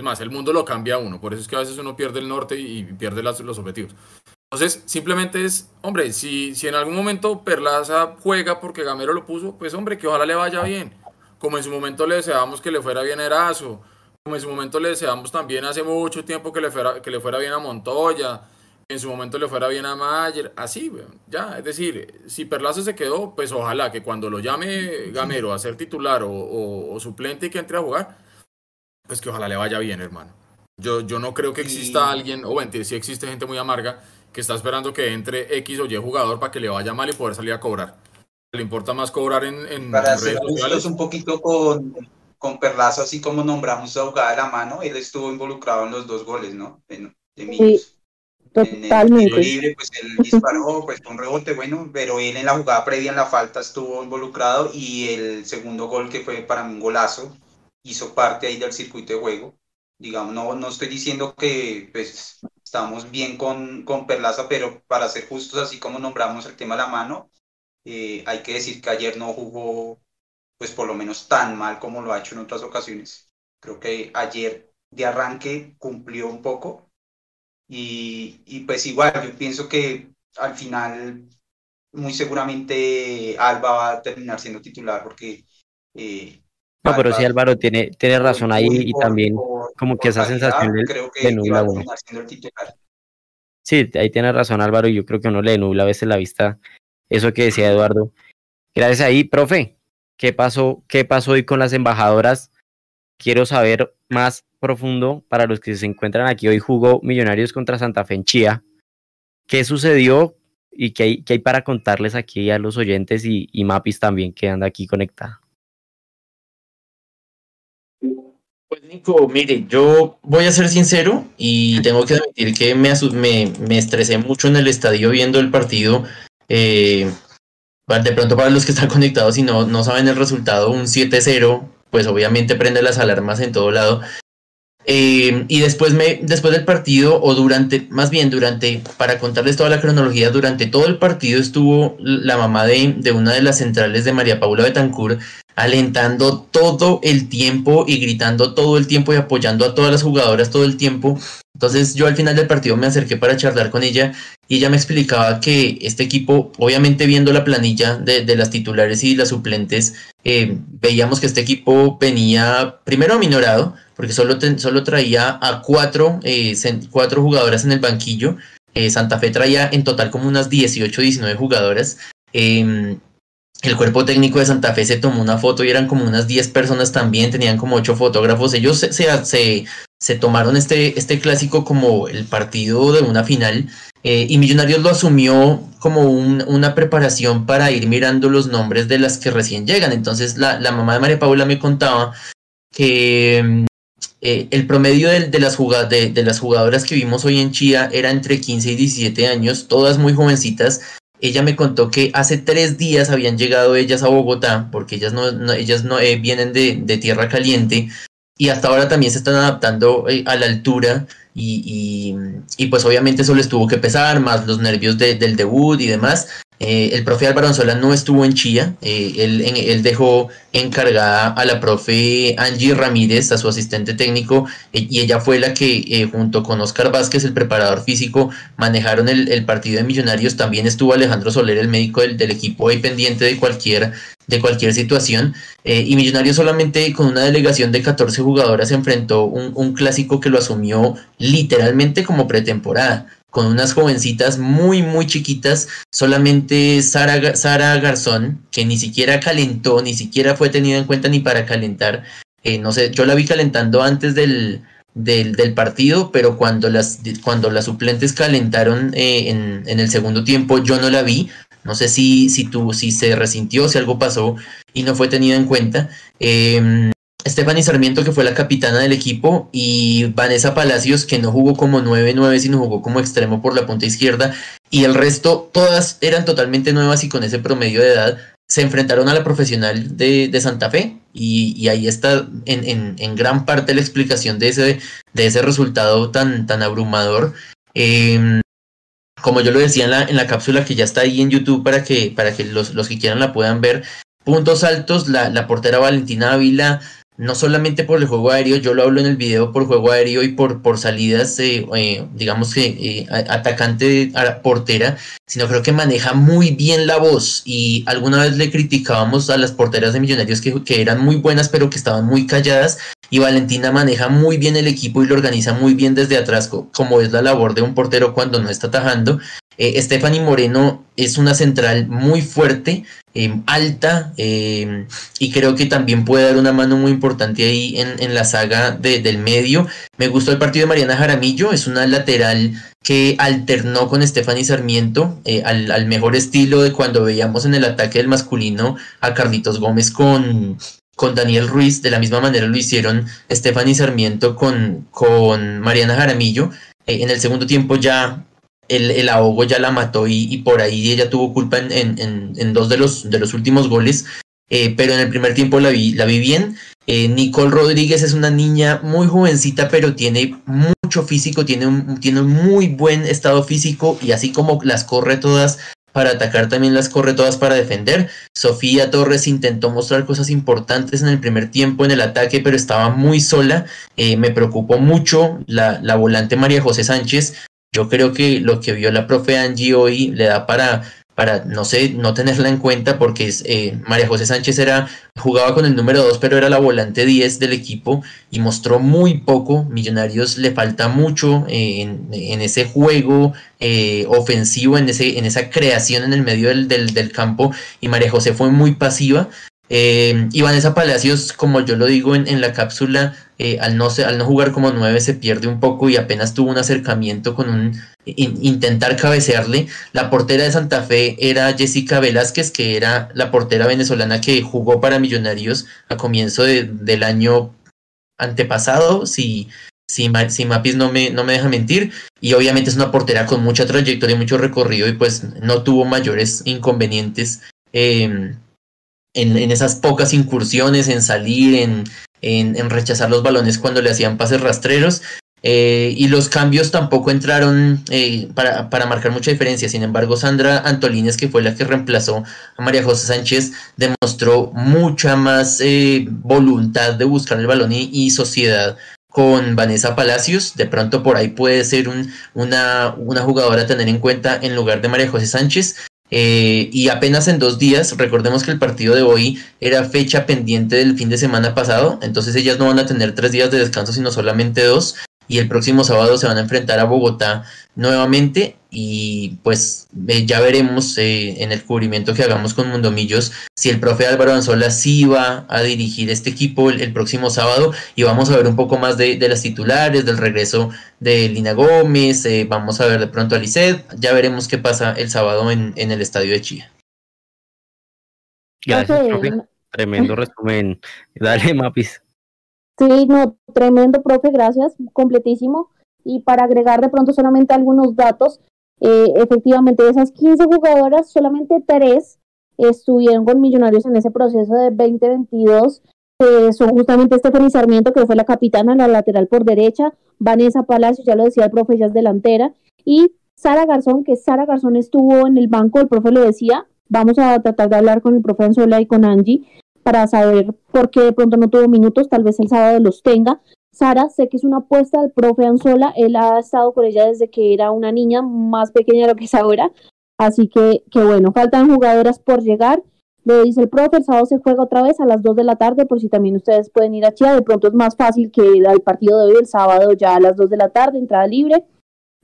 B: Es más, el mundo lo cambia a uno, por eso es que a veces uno pierde el norte y pierde las, los objetivos. Entonces, simplemente es, hombre, si, si en algún momento Perlaza juega porque Gamero lo puso, pues hombre, que ojalá le vaya bien. Como en su momento le deseábamos que le fuera bien a Erazo, como en su momento le deseamos también hace mucho tiempo que le fuera, que le fuera bien a Montoya, en su momento le fuera bien a Mayer, así, ya, es decir, si Perlaza se quedó, pues ojalá que cuando lo llame Gamero a ser titular o, o, o, suplente y que entre a jugar, pues que ojalá le vaya bien, hermano. Yo, yo no creo que exista sí. alguien, o bueno, si existe gente muy amarga que está esperando que entre X o Y jugador para que le vaya mal y poder salir a cobrar. Le importa más cobrar en, en
C: para redes sociales. un poquito con, con Perlazo, así como nombramos a jugada de la mano, él estuvo involucrado en los dos goles, ¿no? De, de
E: sí. Totalmente.
C: En el libre, pues él disparó, pues un rebote, bueno, pero él en la jugada previa en la falta estuvo involucrado y el segundo gol que fue para un golazo hizo parte ahí del circuito de juego. Digamos, no, no estoy diciendo que pues estamos bien con, con Perlaza, pero para ser justos, así como nombramos el tema de la mano, eh, hay que decir que ayer no jugó, pues por lo menos tan mal como lo ha hecho en otras ocasiones. Creo que ayer de arranque cumplió un poco y, y, pues igual, yo pienso que al final muy seguramente Alba va a terminar siendo titular porque... Eh,
A: no, pero sí Álvaro tiene, tiene razón ahí y también como que esa sensación de nubla.
C: Titular.
A: Sí, ahí tiene razón Álvaro y yo creo que uno le nubla a veces la vista eso que decía Eduardo. Gracias ahí, profe. ¿Qué pasó, qué pasó hoy con las embajadoras? Quiero saber más profundo para los que se encuentran aquí. Hoy jugó Millonarios contra Santa Fe en Chía. ¿Qué sucedió y qué hay, qué hay para contarles aquí a los oyentes y, y Mapis también que anda aquí conectada?
D: Pues Nico, mire, yo voy a ser sincero y tengo que admitir que me, estresé mucho en el estadio viendo el partido. Eh, de pronto para los que están conectados y no, no saben el resultado, un 7-0, pues obviamente prende las alarmas en todo lado. Eh, y después, me, después del partido, o durante, más bien durante, para contarles toda la cronología, durante todo el partido estuvo la mamá de, de una de las centrales de María Paula Betancourt alentando todo el tiempo y gritando todo el tiempo y apoyando a todas las jugadoras todo el tiempo. Entonces yo al final del partido me acerqué para charlar con ella y ella me explicaba que este equipo, obviamente viendo la planilla de, de las titulares y las suplentes, eh, veíamos que este equipo venía primero aminorado, porque solo, solo traía a cuatro, eh, cuatro jugadoras en el banquillo. Eh, Santa Fe traía en total como unas 18, 19 jugadoras. Eh, el cuerpo técnico de Santa Fe se tomó una foto y eran como unas 10 personas también, tenían como 8 fotógrafos. Ellos se, se, se tomaron este, este clásico como el partido de una final eh, y Millonarios lo asumió como un, una preparación para ir mirando los nombres de las que recién llegan. Entonces la, la mamá de María Paula me contaba que eh, el promedio de, las de, de, las jugadoras que vimos hoy en Chía era entre 15 y 17 años, todas muy jovencitas. Ella me contó que hace tres días habían llegado ellas a Bogotá, porque ellas no, ellas no eh, vienen de, de, tierra caliente, y hasta ahora también se están adaptando eh, a la altura, y, y, y, pues obviamente eso les tuvo que pesar, más los nervios de, del debut y demás. Eh, el profe Álvaro Anzola no estuvo en Chía, eh, él, él, dejó encargada a la profe Angie Ramírez, a su asistente técnico, eh, y ella fue la que junto con Oscar Vázquez, el preparador físico, manejaron el, partido de Millonarios. También estuvo Alejandro Soler, el médico del, del equipo, ahí pendiente de cualquier, de cualquier situación. y Millonarios solamente con una delegación de 14 jugadoras enfrentó un, un clásico que lo asumió literalmente como pretemporada con unas jovencitas muy, muy chiquitas, solamente Sara, Sara Garzón, que ni siquiera calentó, ni siquiera fue tenida en cuenta ni para calentar. Eh, no sé, yo la vi calentando antes del, del, del, partido, pero cuando las, cuando las suplentes calentaron eh, en, en, el segundo tiempo, yo no la vi. No sé si, si, tú, si se resintió, si algo pasó y no fue tenida en cuenta. Eh, Stephanie Sarmiento, que fue la capitana del equipo, y Vanessa Palacios, que no jugó como 9-9, sino jugó como extremo por la punta izquierda, y el resto, todas eran totalmente nuevas y con ese promedio de edad, se enfrentaron a la profesional de, Santa Fe, y, ahí está en, gran parte la explicación de ese, de ese resultado tan, tan abrumador. Em, como yo lo decía en la, en la cápsula que ya está ahí en YouTube para que, para que los, los que quieran la puedan ver, puntos altos, la, la portera Valentina Ávila no solamente por el juego aéreo, yo lo hablo en el video por juego aéreo y por, por salidas, eh, digamos que eh, atacante a portera, sino creo que maneja muy bien la voz y alguna vez le criticábamos a las porteras de Millonarios que, que eran muy buenas pero que estaban muy calladas y Valentina maneja muy bien el equipo y lo organiza muy bien desde atrás, como es la labor de un portero cuando no está atajando. Eh, Moreno es una central muy fuerte, em, alta, em, y creo que también puede dar una mano muy importante ahí en, la saga del medio. Me gustó el partido de Mariana Jaramillo, es una lateral que alternó con Stephanie Sarmiento eh, al, mejor estilo de cuando veíamos en el ataque del masculino a Carlitos Gómez con, con Daniel Ruiz, de la misma manera lo hicieron Stephanie Sarmiento con, con Mariana Jaramillo. Eh, en el segundo tiempo ya el, el, ahogo ya la mató y, por ahí ella tuvo culpa en, en, dos de los, de los últimos goles, eh, pero en el primer tiempo la vi, la vi bien. Eh, Nicole Rodríguez es una niña muy jovencita, pero tiene mucho físico, tiene un, tiene muy buen estado físico y así como las corre todas, para atacar también las corre todas para defender. Sofía Torres intentó mostrar cosas importantes en el primer tiempo en el ataque, pero estaba muy sola. Eh, me preocupó mucho la, la volante María José Sánchez. Yo creo que lo que vio la profe Angie hoy le da para para, no sé, no tenerla en cuenta porque eh, María José Sánchez era, jugaba con el número 2, pero era la volante 10 del equipo y mostró muy poco. Millonarios le falta mucho eh, en, ese juego eh, ofensivo, en, ese, en esa creación en el medio del, del campo y María José fue muy pasiva. Eh, y Vanessa Palacios, como yo lo digo en, la cápsula, eh, al, no, no jugar como nueve se pierde un poco y apenas tuvo un acercamiento con un intentar cabecearle. La portera de Santa Fe era Jessica Velázquez, que era la portera venezolana que jugó para Millonarios a comienzo del año antepasado, si, si, si Mapis no me, no me deja mentir. Y obviamente es una portera con mucha trayectoria, mucho recorrido y pues no tuvo mayores inconvenientes. Eh, en, esas pocas incursiones, en salir, en, en, rechazar los balones cuando le hacían pases rastreros. Eh, y los cambios tampoco entraron eh, para, para, marcar mucha diferencia. Sin embargo, Sandra Antolines, que fue la que reemplazó a María José Sánchez, demostró mucha más eh, voluntad de buscar el balón y, sociedad con Vanessa Palacios. De pronto por ahí puede ser un, una, una jugadora a tener en cuenta en lugar de María José Sánchez. Eh, y apenas en dos días, recordemos que el partido de hoy era fecha pendiente del fin de semana pasado, entonces ellas no van a tener tres días de descanso, sino solamente dos y el próximo sábado se van a enfrentar a Bogotá nuevamente y pues eh, ya veremos eh, en el cubrimiento que hagamos con Mundomillos si el profe Álvaro Anzola sí va a dirigir este equipo el, próximo sábado y vamos a ver un poco más de, las titulares, del regreso de Lina Gómez, eh, vamos a ver de pronto a Lisset, ya veremos qué pasa el sábado en, en el estadio de Chía.
A: Gracias, profe. Tremendo resumen. Dale, Mapis.
E: Sí, no, tremendo, profe, gracias, completísimo. Y para agregar de pronto solamente algunos datos, eh, efectivamente de esas 15 jugadoras, solamente tres estuvieron con Millonarios en ese proceso de 2022. son justamente Stephanie Sarmiento, que fue la capitana, la lateral por derecha, Vanessa Palacio, ya lo decía el profe, ella es delantera, y Sara Garzón, que Sara Garzón estuvo en el banco, el profe lo decía, vamos a tratar de hablar con el profe Anzola y con Angie para saber por qué de pronto no tuvo minutos, tal vez el sábado los tenga. Sara, sé que es una apuesta del profe Anzola, él ha estado con ella desde que era una niña más pequeña de lo que es ahora, así que, que bueno, faltan jugadoras por llegar. Le dice el profe, el sábado se juega otra vez a las 2 de la tarde, por si también ustedes pueden ir a Chía, de pronto es más fácil que el partido de hoy, el sábado ya a las 2 de la tarde, entrada libre,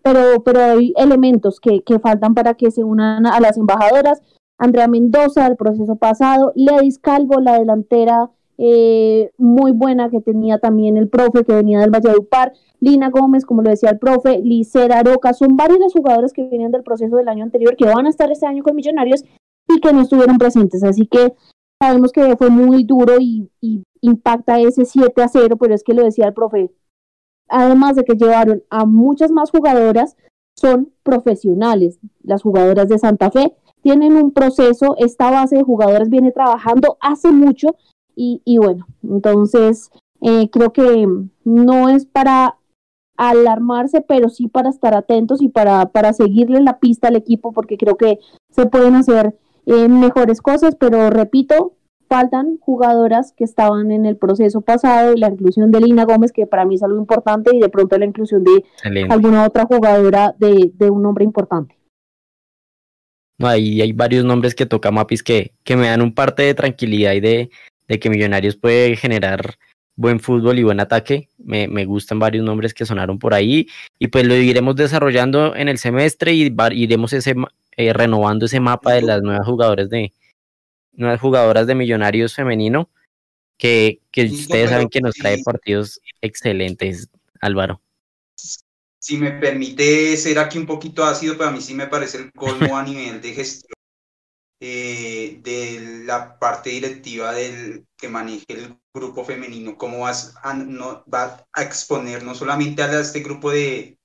E: pero, pero hay elementos que, que faltan para que se unan a las embajadoras. Andrea Mendoza del proceso pasado, Ledis Calvo, la delantera eh, muy buena que tenía también el profe que venía del Valledupar, Lina Gómez, como lo decía el profe, Licera Aroca, son varios los jugadores que vienen del proceso del año anterior que van a estar este año con Millonarios y que no estuvieron presentes, así que sabemos que fue muy duro y, y impacta ese 7 a 0, pero es que lo decía el profe, además de que llevaron a muchas más jugadoras, son profesionales, las jugadoras de Santa Fe, tienen un proceso, esta base de jugadores viene trabajando hace mucho y, y bueno, entonces eh, creo que no es para alarmarse, pero sí para estar atentos y para, para seguirle la pista al equipo, porque creo que se pueden hacer eh, mejores cosas, pero repito, faltan jugadoras que estaban en el proceso pasado y la inclusión de Lina Gómez, que para mí es algo importante, y de pronto la inclusión de alguna otra jugadora de, de un nombre importante.
A: No, ahí hay varios nombres que toca Mapis que, que me dan un parte de tranquilidad y de, de que Millonarios puede generar buen fútbol y buen ataque. Me, me, gustan varios nombres que sonaron por ahí. Y pues lo iremos desarrollando en el semestre y iremos ese, eh, renovando ese mapa de las nuevas jugadoras de nuevas jugadoras de Millonarios femenino que, que ustedes saben que nos trae partidos excelentes, Álvaro.
C: Si me permite ser aquí un poquito ácido, pero a mí sí me parece el colmo a nivel de gestión eh, de la parte directiva del que maneje el grupo femenino, cómo vas a, no, va a exponer no solamente a este grupo de,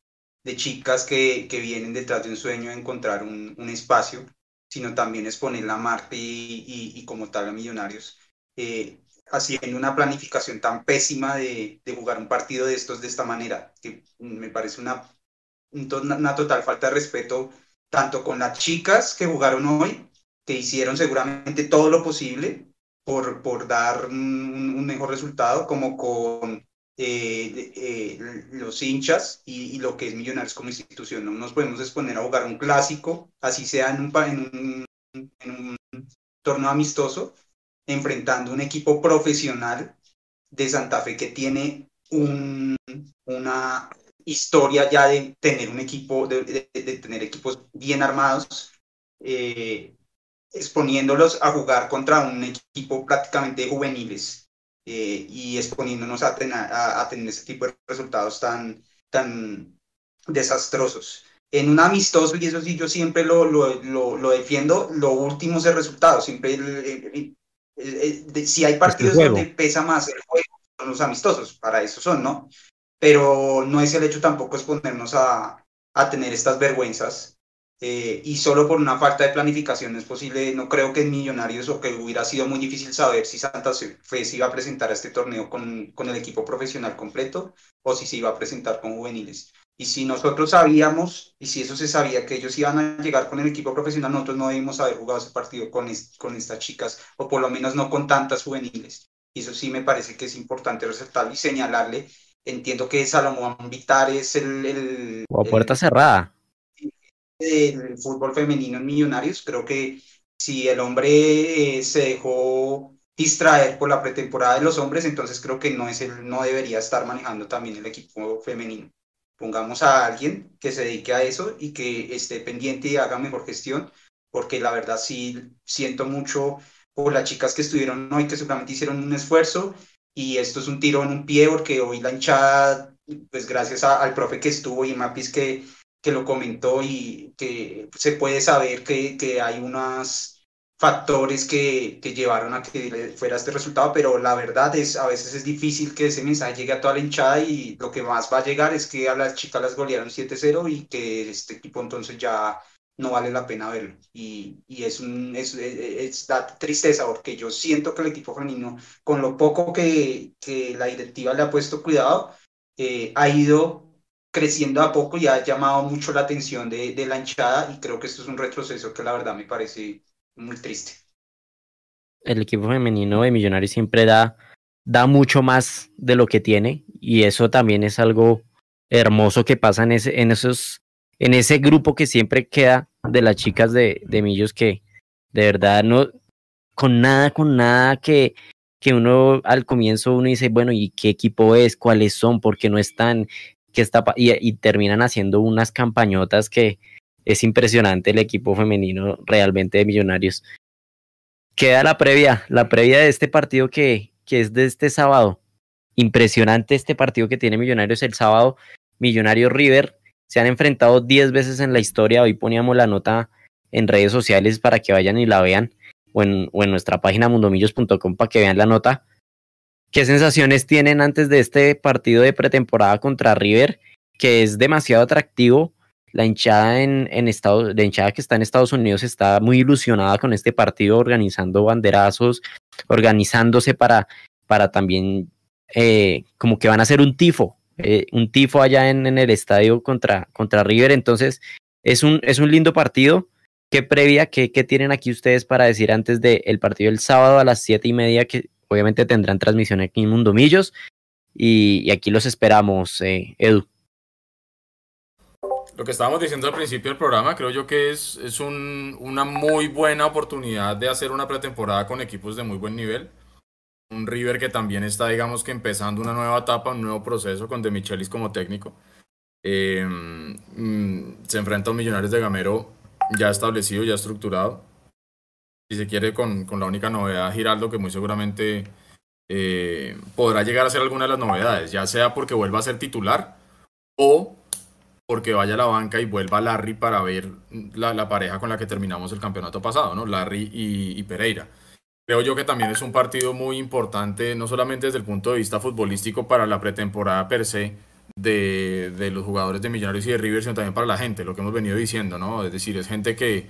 C: de chicas que, que, vienen detrás de un sueño de encontrar un, un espacio, sino también exponer la marca y, y, y, como tal a millonarios. Eh, haciendo una planificación tan pésima de, de, jugar un partido de estos de esta manera, que me parece una, una total falta de respeto tanto con las chicas que jugaron hoy, que hicieron seguramente todo lo posible por, por dar un, un mejor resultado, como con eh, eh, los hinchas y, y, lo que es Millonarios como institución. No nos podemos exponer a jugar un clásico, así sea en un, en un, en un torneo amistoso, enfrentando un equipo profesional de Santa Fe que tiene un, una historia ya de tener un equipo, de, de, de tener equipos bien armados, eh, exponiéndolos a jugar contra un equipo prácticamente juveniles eh, y exponiéndonos a, ten, a, a, tener ese tipo de resultados tan, tan desastrosos. En un amistoso, y eso sí yo siempre lo, lo, lo, lo defiendo, lo último es el resultado, siempre el, el, si hay partidos donde pesa más el juego, son los amistosos, para eso son, ¿no? Pero no es el hecho tampoco exponernos a, a tener estas vergüenzas eh, y solo por una falta de planificación es posible, no creo que en Millonarios o que hubiera sido muy difícil saber si Santa Fe se iba a presentar a este torneo con, con el equipo profesional completo o si se iba a presentar con juveniles. Y si nosotros sabíamos, y si eso se sabía, que ellos iban a llegar con el equipo profesional, nosotros no debimos haber jugado ese partido con, es, con estas chicas, o por lo menos no con tantas juveniles. Y eso sí me parece que es importante resaltarlo y señalarle. Entiendo que Salomón Vitar es el... el
A: o a puerta el, cerrada.
C: El fútbol femenino en Millonarios. Creo que si el hombre eh, se dejó distraer por la pretemporada de los hombres, entonces creo que no, es el, no debería estar manejando también el equipo femenino pongamos a alguien que se dedique a eso y que esté pendiente y haga mejor gestión, porque la verdad sí siento mucho por las chicas que estuvieron hoy, que seguramente hicieron un esfuerzo, y esto es un tiro en un pie, porque hoy la hinchada, pues gracias al profe que estuvo y Mapis que, que lo comentó y que se puede saber que, que hay unas factores que, que, llevaron a que fuera este resultado, pero la verdad es, a veces es difícil que ese mensaje llegue a toda la hinchada y lo que más va a llegar es que a las chicas las golearon 7-0 y que este equipo entonces ya no vale la pena verlo. Y, y es, un, es, es, da tristeza porque yo siento que el equipo femenino, con lo poco que, que la directiva le ha puesto cuidado, eh, ha ido creciendo a poco y ha llamado mucho la atención de, de la hinchada y creo que esto es un retroceso que la verdad me parece muy triste.
A: El equipo femenino de Millonarios siempre da, da mucho más de lo que tiene y eso también es algo hermoso que pasa en ese, en esos, en ese grupo que siempre queda de las chicas de, de Millos que de verdad no, con nada, con nada que, que uno al comienzo uno dice, bueno, ¿y qué equipo es? ¿Cuáles son? ¿Por qué no están? Y, y terminan haciendo unas campañotas que es impresionante el equipo femenino realmente de Millonarios. Queda la previa, la previa de este partido que, que es de este sábado. Impresionante este partido que tiene Millonarios el sábado. Millonarios River se han enfrentado 10 veces en la historia. Hoy poníamos la nota en redes sociales para que vayan y la vean o en, o en nuestra página mundomillos.com para que vean la nota. ¿Qué sensaciones tienen antes de este partido de pretemporada contra River? Que es demasiado atractivo. La hinchada, en, en Estados, la hinchada que está en Estados Unidos está muy ilusionada con este partido, organizando banderazos, organizándose para, para también, eh, como que van a hacer un tifo, eh, un tifo allá en, en, el estadio contra, contra River. Entonces, es un, es un lindo partido. ¿Qué previa, qué, qué tienen aquí ustedes para decir antes del partido del sábado a las siete y media, que obviamente tendrán transmisión aquí en Mundomillos? Y, y aquí los esperamos, eh, Edu.
B: Lo que estábamos diciendo al principio del programa, creo yo que es, es un, una muy buena oportunidad de hacer una pretemporada con equipos de muy buen nivel. Un River que también está, digamos que empezando una nueva etapa, un nuevo proceso con De Michelis como técnico. Eh, mm, se enfrenta a un Millonarios de Gamero ya establecido, ya estructurado. Si se quiere, con, con la única novedad, Giraldo, que muy seguramente eh, podrá llegar a ser alguna de las novedades, ya sea porque vuelva a ser titular o porque vaya a la banca y vuelva Larry para ver la, la pareja con la que terminamos el campeonato pasado, ¿no? Larry y, Pereira. Creo yo que también es un partido muy importante, no solamente desde el punto de vista futbolístico para la pretemporada per se de, de los jugadores de Millonarios y de River, sino también para la gente, lo que hemos venido diciendo, ¿no? Es decir, es gente que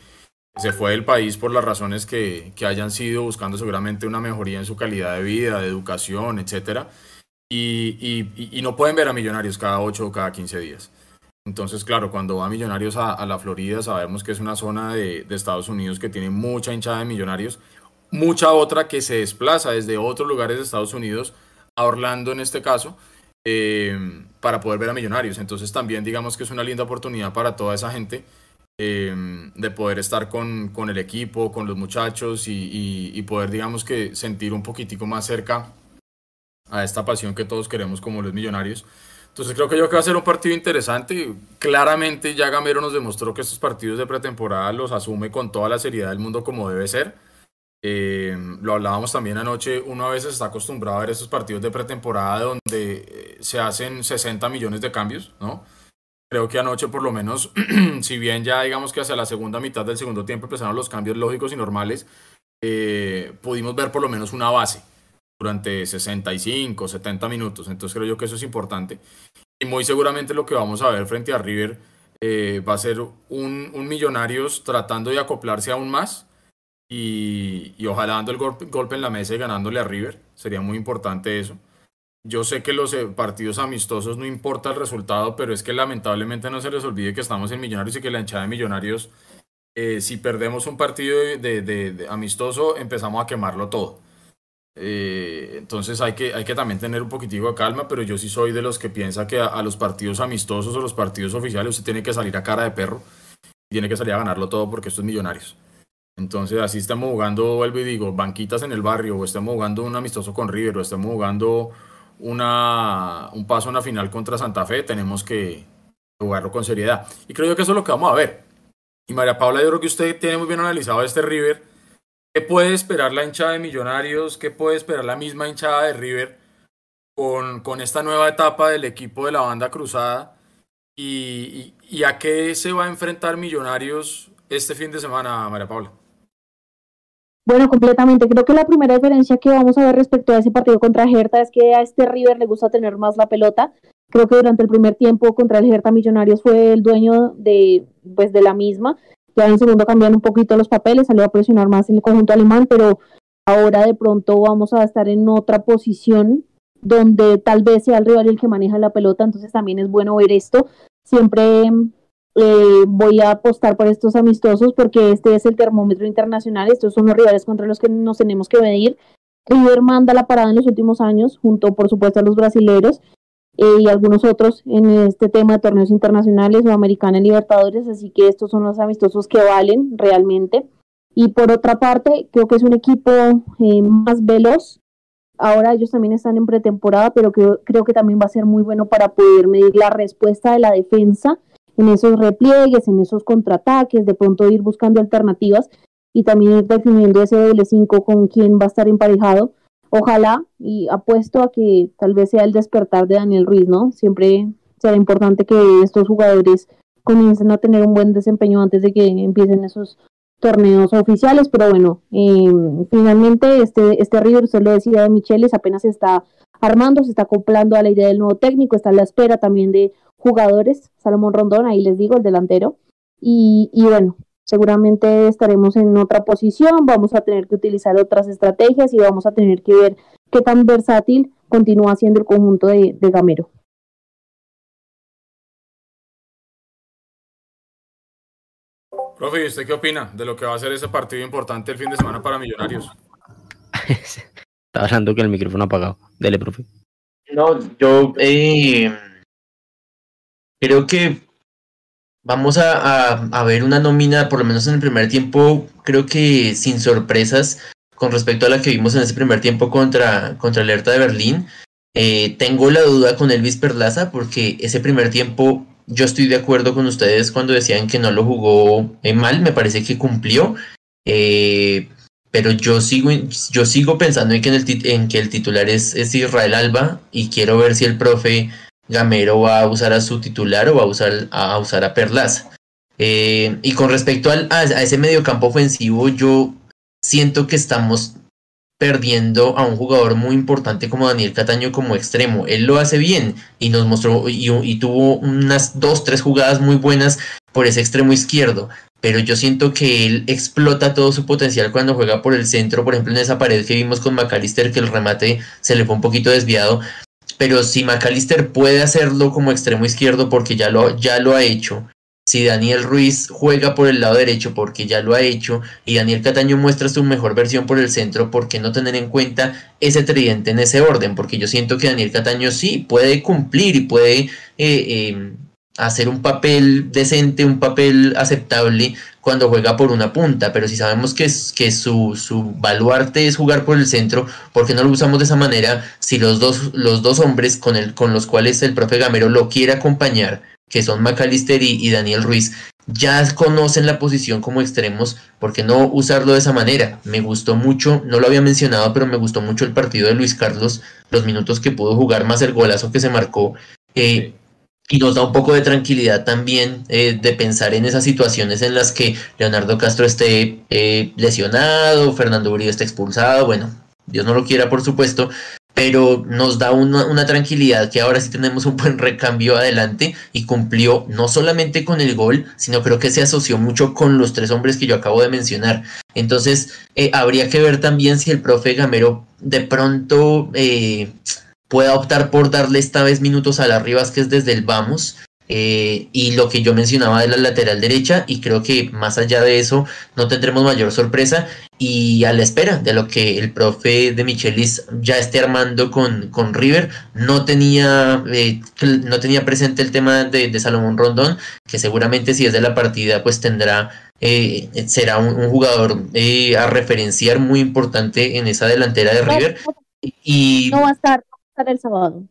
B: se fue del país por las razones que, que hayan sido, buscando seguramente una mejoría en su calidad de vida, de educación, etcétera. Y, y, no pueden ver a Millonarios cada 8 o cada 15 días. Entonces, claro, cuando va Millonarios a, a, la Florida, sabemos que es una zona de, de, Estados Unidos que tiene mucha hinchada de Millonarios, mucha otra que se desplaza desde otros lugares de Estados Unidos a Orlando en este caso, eh, para poder ver a Millonarios. Entonces también digamos que es una linda oportunidad para toda esa gente eh, de poder estar con, con, el equipo, con los muchachos y, poder digamos que sentir un poquitico más cerca a esta pasión que todos queremos como los Millonarios. Entonces creo que yo que va a ser un partido interesante. Claramente ya Gamero nos demostró que estos partidos de pretemporada los asume con toda la seriedad del mundo como debe ser. Eh, lo hablábamos también anoche, uno a veces está acostumbrado a ver esos partidos de pretemporada donde eh, se hacen 60 millones de cambios, ¿no? Creo que anoche por lo menos, si bien ya digamos que hacia la segunda mitad del segundo tiempo empezaron los cambios lógicos y normales, eh, pudimos ver por lo menos una base durante 65, 70 minutos. Entonces creo yo que eso es importante. Y muy seguramente lo que vamos a ver frente a River eh, va a ser un, un, Millonarios tratando de acoplarse aún más y, y ojalá dando el golpe, golpe, en la mesa y ganándole a River. Sería muy importante eso. Yo sé que los eh, partidos amistosos no importa el resultado, pero es que lamentablemente no se les olvide que estamos en Millonarios y que la hinchada de Millonarios, eh, si perdemos un partido de, de, amistoso, empezamos a quemarlo todo. Eh, entonces hay que, hay que también tener un poquitico de calma, pero yo sí soy de los que piensa que a, los partidos amistosos o los partidos oficiales usted tiene que salir a cara de perro y tiene que salir a ganarlo todo porque estos millonarios. Entonces así estamos jugando, vuelvo y digo, banquitas en el barrio, o estamos jugando un amistoso con River, o estamos jugando una, un paso a una final contra Santa Fe, tenemos que jugarlo con seriedad. Y creo yo que eso es lo que vamos a ver. Y María Paula, yo creo que usted tiene muy bien analizado este River ¿Qué puede esperar la hinchada de Millonarios? ¿Qué puede esperar la misma hinchada de River con, con esta nueva etapa del equipo de la banda cruzada? ¿Y, y, y a qué se va a enfrentar Millonarios este fin de semana, María Paula?
E: Bueno, completamente. Creo que la primera diferencia que vamos a ver respecto a ese partido contra Hertha es que a este River le gusta tener más la pelota. Creo que durante el primer tiempo contra el Hertha Millonarios fue el dueño de, pues, de la misma ya en segundo cambian un poquito los papeles, salió a presionar más en el conjunto alemán, pero ahora de pronto vamos a estar en otra posición donde tal vez sea el rival el que maneja la pelota, entonces también es bueno ver esto. Siempre eh, voy a apostar por estos amistosos porque este es el termómetro internacional, estos son los rivales contra los que nos tenemos que medir. River manda la parada en los últimos años, junto por supuesto a los brasileros eh, y algunos otros en este tema de torneos internacionales o americanos libertadores, así que estos son los amistosos que valen realmente. Y por otra parte, creo que es un equipo eh, más veloz. Ahora ellos también están en pretemporada, pero creo que también va a ser muy bueno para poder medir la respuesta de la defensa en esos repliegues, en esos contraataques, de pronto ir buscando alternativas y también ir definiendo ese doble 5 con quién va a estar emparejado. Ojalá y apuesto a que tal vez sea el despertar de Daniel Ruiz, ¿no? Siempre será importante que estos jugadores comiencen a tener un buen desempeño antes de que empiecen esos torneos oficiales, pero bueno, em, finalmente este, este River, usted lo decía de Micheles, apenas está armando, se está acoplando a la idea del nuevo técnico, está a la espera también de jugadores, Salomón Rondón, ahí les digo, el delantero, y, y bueno, seguramente estaremos en otra posición, vamos a tener que utilizar otras estrategias y vamos a tener que ver qué tan versátil continúa siendo el conjunto de, de Gamero.
B: Profe, ¿y usted qué opina de lo que va a ser ese partido importante el fin de semana para Millonarios?
A: Estaba hablando que el micrófono apagado. Dele, profe.
D: No, yo eh, creo que vamos a, ver una nómina, por lo menos en el primer tiempo, creo que sin sorpresas con respecto a la que vimos en ese primer tiempo contra, contra el Hertha de Berlín. Eh, tengo la duda con Elvis Perlaza porque ese primer tiempo yo estoy de acuerdo con ustedes cuando decían que no lo jugó eh, mal, me parece que cumplió. Eh, pero yo sigo, yo sigo pensando en que, en, el, en que el titular es, es, Israel Alba y quiero ver si el profe Gamero va a usar a su titular o va a usar a, usar a Perlaza. Eh, y con respecto al, a, ese mediocampo ofensivo, yo siento que estamos perdiendo a un jugador muy importante como Daniel Cataño como extremo. Él lo hace bien y nos mostró y, y, tuvo unas dos, tres jugadas muy buenas por ese extremo izquierdo. Pero yo siento que él explota todo su potencial cuando juega por el centro, por ejemplo en esa pared que vimos con McAllister, que el remate se le fue un poquito desviado. Pero si McAllister puede hacerlo como extremo izquierdo porque ya lo, ya lo ha hecho, si Daniel Ruiz juega por el lado derecho porque ya lo ha hecho y Daniel Cataño muestra su mejor versión por el centro, ¿por qué no tener en cuenta ese tridente en ese orden? Porque yo siento que Daniel Cataño sí puede cumplir y puede eh, eh, hacer un papel decente, un papel aceptable cuando juega por una punta, pero si sabemos que, que su, su baluarte es jugar por el centro, ¿por qué no lo usamos de esa manera si los dos, los dos hombres con, el, con los cuales el profe Gamero lo quiere acompañar? que son McAllister y, Daniel Ruiz, ya conocen la posición como extremos, ¿por qué no usarlo de esa manera? Me gustó mucho, no lo había mencionado, pero me gustó mucho el partido de Luis Carlos, los minutos que pudo jugar, más el golazo que se marcó. Eh, y nos da un poco de tranquilidad también eh, de pensar en esas situaciones en las que Leonardo Castro esté eh, lesionado, Fernando Uribe esté expulsado, bueno, Dios no lo quiera por supuesto, pero nos da una, una, tranquilidad que ahora sí tenemos un buen recambio adelante y cumplió no solamente con el gol, sino creo que se asoció mucho con los tres hombres que yo acabo de mencionar. Entonces, eh, habría que ver también si el profe Gamero de pronto pueda optar por darle esta vez minutos a las Rivas, que es desde el vamos, eh, y lo que yo mencionaba de la lateral derecha y creo que más allá de eso no tendremos mayor sorpresa y a la espera de lo que el profe de Michelis ya esté armando con, con River. No tenía eh, no tenía presente el tema de, de, Salomón Rondón que seguramente si es de la partida pues tendrá eh, será un, un jugador eh, a referenciar muy importante en esa delantera de River. y
E: no va a estar, estar el sábado.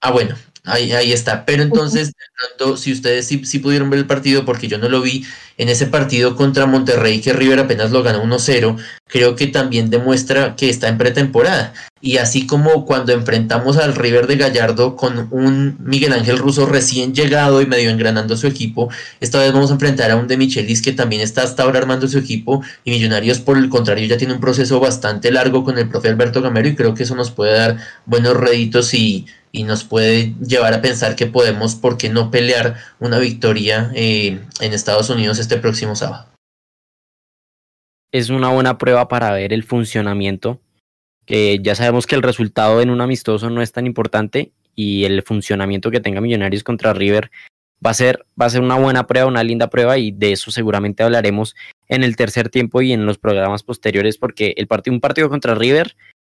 D: Ah, bueno, ahí, ahí está. Pero entonces, de pronto, si ustedes sí, sí, pudieron ver el partido, porque yo no lo vi, en ese partido contra Monterrey, que River apenas lo ganó 1-0, creo que también demuestra que está en pretemporada. Y así como cuando enfrentamos al River de Gallardo con un Miguel Ángel Russo recién llegado y medio engranando su equipo, esta vez vamos a enfrentar a un de Michelis que también está hasta ahora armando su equipo y Millonarios por el contrario ya tiene un proceso bastante largo con el profe Alberto Gamero y creo que eso nos puede dar buenos réditos y y nos puede llevar a pensar que podemos, ¿por qué no pelear una victoria eh, en Estados Unidos este próximo sábado?
A: Es una buena prueba para ver el funcionamiento que ya sabemos que el resultado en un amistoso no es tan importante y el funcionamiento que tenga Millonarios contra River va a ser, va a ser una buena prueba, una linda prueba y de eso seguramente hablaremos en el tercer tiempo y en los programas posteriores porque el partido, un partido contra River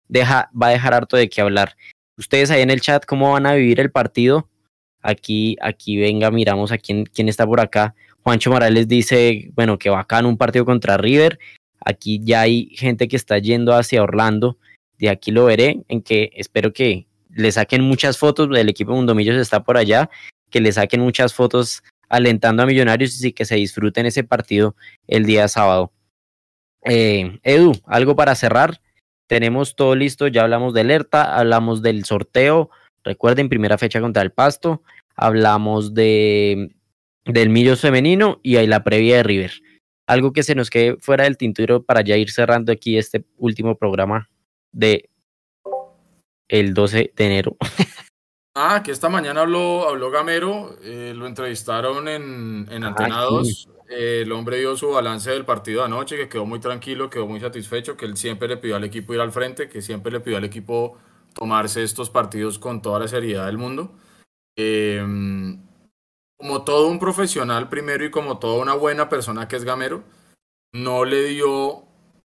A: deja, va a dejar harto de qué hablar. Ustedes ahí en el chat, ¿cómo van a vivir el partido? Aquí, aquí venga, miramos a quién, quién está por acá. Juancho Morales dice, bueno, que bacán un partido contra River. Aquí ya hay gente que está yendo hacia Orlando. De aquí lo veré, en que espero que le saquen muchas fotos. El equipo Mundomillos está por allá que le saquen muchas fotos alentando a Millonarios y que se disfruten ese partido el día sábado. Eh, Edu, algo para cerrar. Tenemos todo listo, ya hablamos de alerta, hablamos del sorteo. Recuerden, primera fecha contra el Pasto. Hablamos de del Millos femenino y hay la previa de River. Algo que se nos quede fuera del tinturo para ya ir cerrando aquí este último programa de el 12 de enero.
B: Ah, que esta mañana habló, habló Gamero, eh, lo entrevistaron en, en ah, Antena 2. El hombre dio su balance del partido de anoche, que quedó muy tranquilo, quedó muy satisfecho, que él siempre le pidió al equipo ir al frente, que siempre le pidió al equipo tomarse estos partidos con toda la seriedad del mundo. Em, como todo un profesional primero y como toda una buena persona que es Gamero, no le dio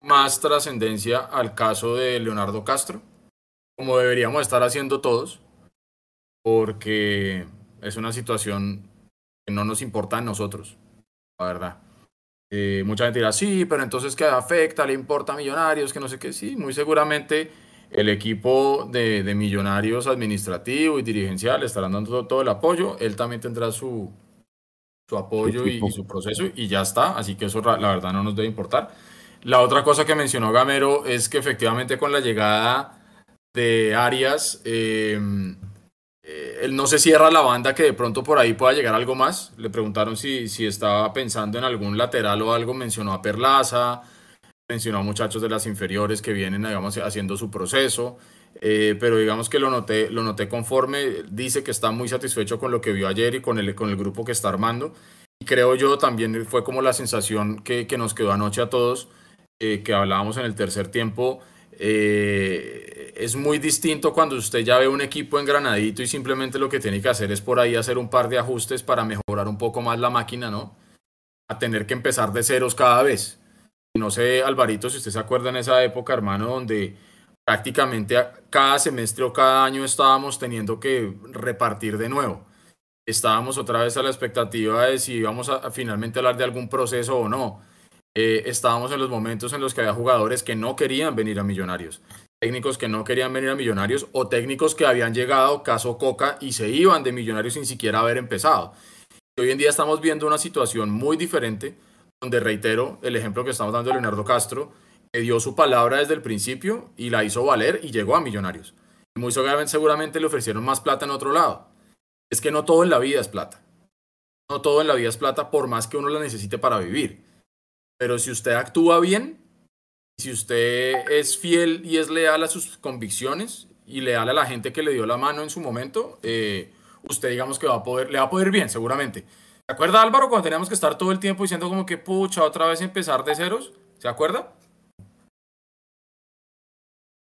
B: más trascendencia al caso de Leonardo Castro, como deberíamos estar haciendo todos porque es una situación que no nos importa a nosotros, la verdad. Eh, mucha gente dirá, sí, pero entonces ¿qué afecta? ¿Le importa a Millonarios? Que no sé qué, sí, muy seguramente el equipo de, de Millonarios administrativo y dirigencial estarán dando todo, el apoyo, él también tendrá su, su apoyo y, su proceso y ya está, así que eso la verdad no nos debe importar. La otra cosa que mencionó Gamero es que efectivamente con la llegada de Arias, eh, eh, él no se cierra la banda que de pronto por ahí pueda llegar algo más. Le preguntaron si, si estaba pensando en algún lateral o algo, mencionó a Perlaza, mencionó a muchachos de las inferiores que vienen, digamos, haciendo su proceso. Eh, pero digamos que lo noté, lo noté conforme, dice que está muy satisfecho con lo que vio ayer y con el, con el grupo que está armando. Y creo yo también fue como la sensación que, que nos quedó anoche a todos, eh, que hablábamos en el tercer tiempo, eh, es muy distinto cuando usted ya ve un equipo engranadito y simplemente lo que tiene que hacer es por ahí hacer un par de ajustes para mejorar un poco más la máquina, ¿no? A tener que empezar de ceros cada vez. No sé, Alvarito, si usted se acuerda en esa época, hermano, donde prácticamente cada semestre o cada año estábamos teniendo que repartir de nuevo. Estábamos otra vez a la expectativa de si íbamos a finalmente hablar de algún proceso o no eh, estábamos en los momentos en los que había jugadores que no querían venir a Millonarios, técnicos que no querían venir a Millonarios o técnicos que habían llegado, caso Coca, y se iban de Millonarios sin siquiera haber empezado. hoy en día estamos viendo una situación muy diferente, donde reitero el ejemplo que estamos dando de Leonardo Castro, que dio su palabra desde el principio y la hizo valer y llegó a Millonarios. muy seguramente le ofrecieron más plata en otro lado. Es que no todo en la vida es plata. No todo en la vida es plata por más que uno la necesite para vivir. Pero si usted actúa bien, si usted es fiel y es leal a sus convicciones y leal a la gente que le dio la mano en su momento, eh, usted digamos que va a poder, le va a poder bien, seguramente. ¿Se acuerda Álvaro cuando teníamos que estar todo el tiempo diciendo como que pucha, otra vez empezar de ceros? ¿Se acuerda?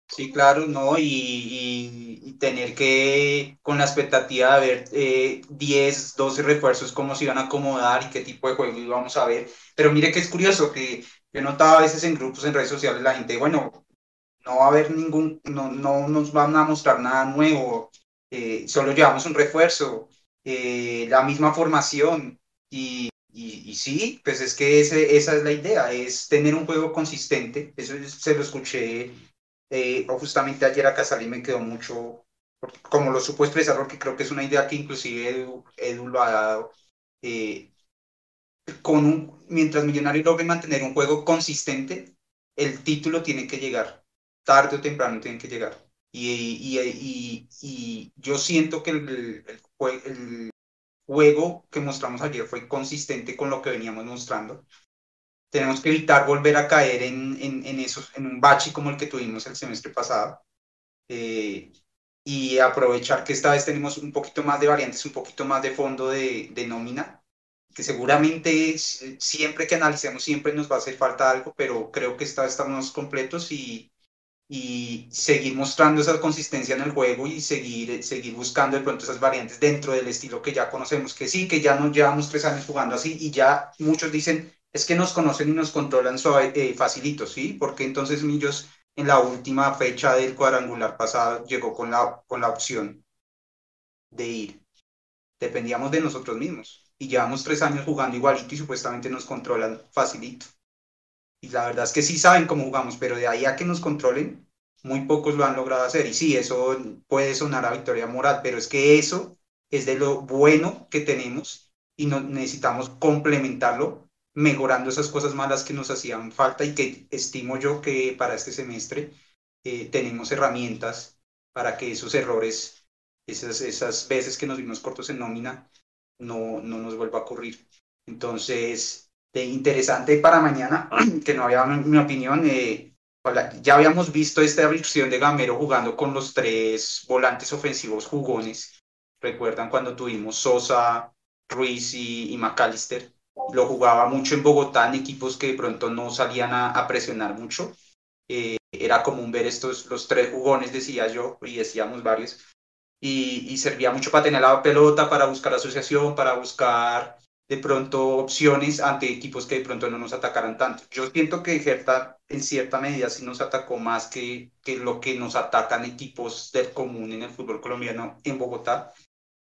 C: Sí, claro, ¿no? Y, tener que, con la expectativa de ver eh, 10, 12 refuerzos, cómo se iban a acomodar y qué tipo de juego íbamos a ver. Pero mire que es curioso que yo notaba a veces en grupos, en redes sociales, la gente, bueno, no va a haber ningún, no, no nos van a mostrar nada nuevo, eh, solo llevamos un refuerzo, eh, la misma formación. Y, y, sí, pues es que ese, esa es la idea, es tener un juego consistente. Eso se lo escuché eh, justamente ayer a Casali me quedó mucho, como lo supo expresar, porque creo que es una idea que inclusive Edu, lo ha dado. Eh, con un, mientras Millonarios logre mantener un juego consistente, el título tiene que llegar, tarde o temprano tiene que llegar. Y, y, y, yo siento que el, el, el, juego que mostramos ayer fue consistente con lo que veníamos mostrando tenemos que evitar volver a caer en, en, en, esos, en un bache como el que tuvimos el semestre pasado eh, y aprovechar que esta vez tenemos un poquito más de variantes, un poquito más de fondo de, de nómina, que seguramente siempre que analicemos siempre nos va a hacer falta algo, pero creo que esta estamos completos y, y seguir mostrando esa consistencia en el juego y seguir, seguir buscando de pronto esas variantes dentro del estilo que ya conocemos, que sí, que ya nos llevamos tres años jugando así y ya muchos dicen, es que nos conocen y nos controlan suave, eh, facilito, ¿sí? Porque entonces Millos en la última fecha del cuadrangular pasado llegó con la, con la opción de ir. Dependíamos de nosotros mismos y llevamos tres años jugando igualito y supuestamente nos controlan facilito. Y la verdad es que sí saben cómo jugamos, pero de ahí a que nos controlen, muy pocos lo han logrado hacer. Y sí, eso puede sonar a victoria moral, pero es que eso es de lo bueno que tenemos y no, necesitamos complementarlo mejorando esas cosas malas que nos hacían falta y que estimo yo que para este semestre eh, tenemos herramientas para que esos errores, esas, esas veces que nos vimos cortos en nómina, no, no nos vuelva a ocurrir. Entonces, de interesante para mañana, que no había mi opinión, eh, ya habíamos visto esta versión de Gamero jugando con los tres volantes ofensivos jugones. Recuerdan cuando tuvimos Sosa, Ruiz y, y McAllister lo jugaba mucho en Bogotá en equipos que de pronto no salían a, presionar mucho. Eh, era común ver estos, los tres jugones, decía yo, y decíamos varios, y, servía mucho para tener la pelota, para buscar asociación, para buscar de pronto opciones ante equipos que de pronto no nos atacaran tanto. Yo siento que Gerta en cierta medida sí nos atacó más que, que lo que nos atacan equipos del común en el fútbol colombiano en Bogotá.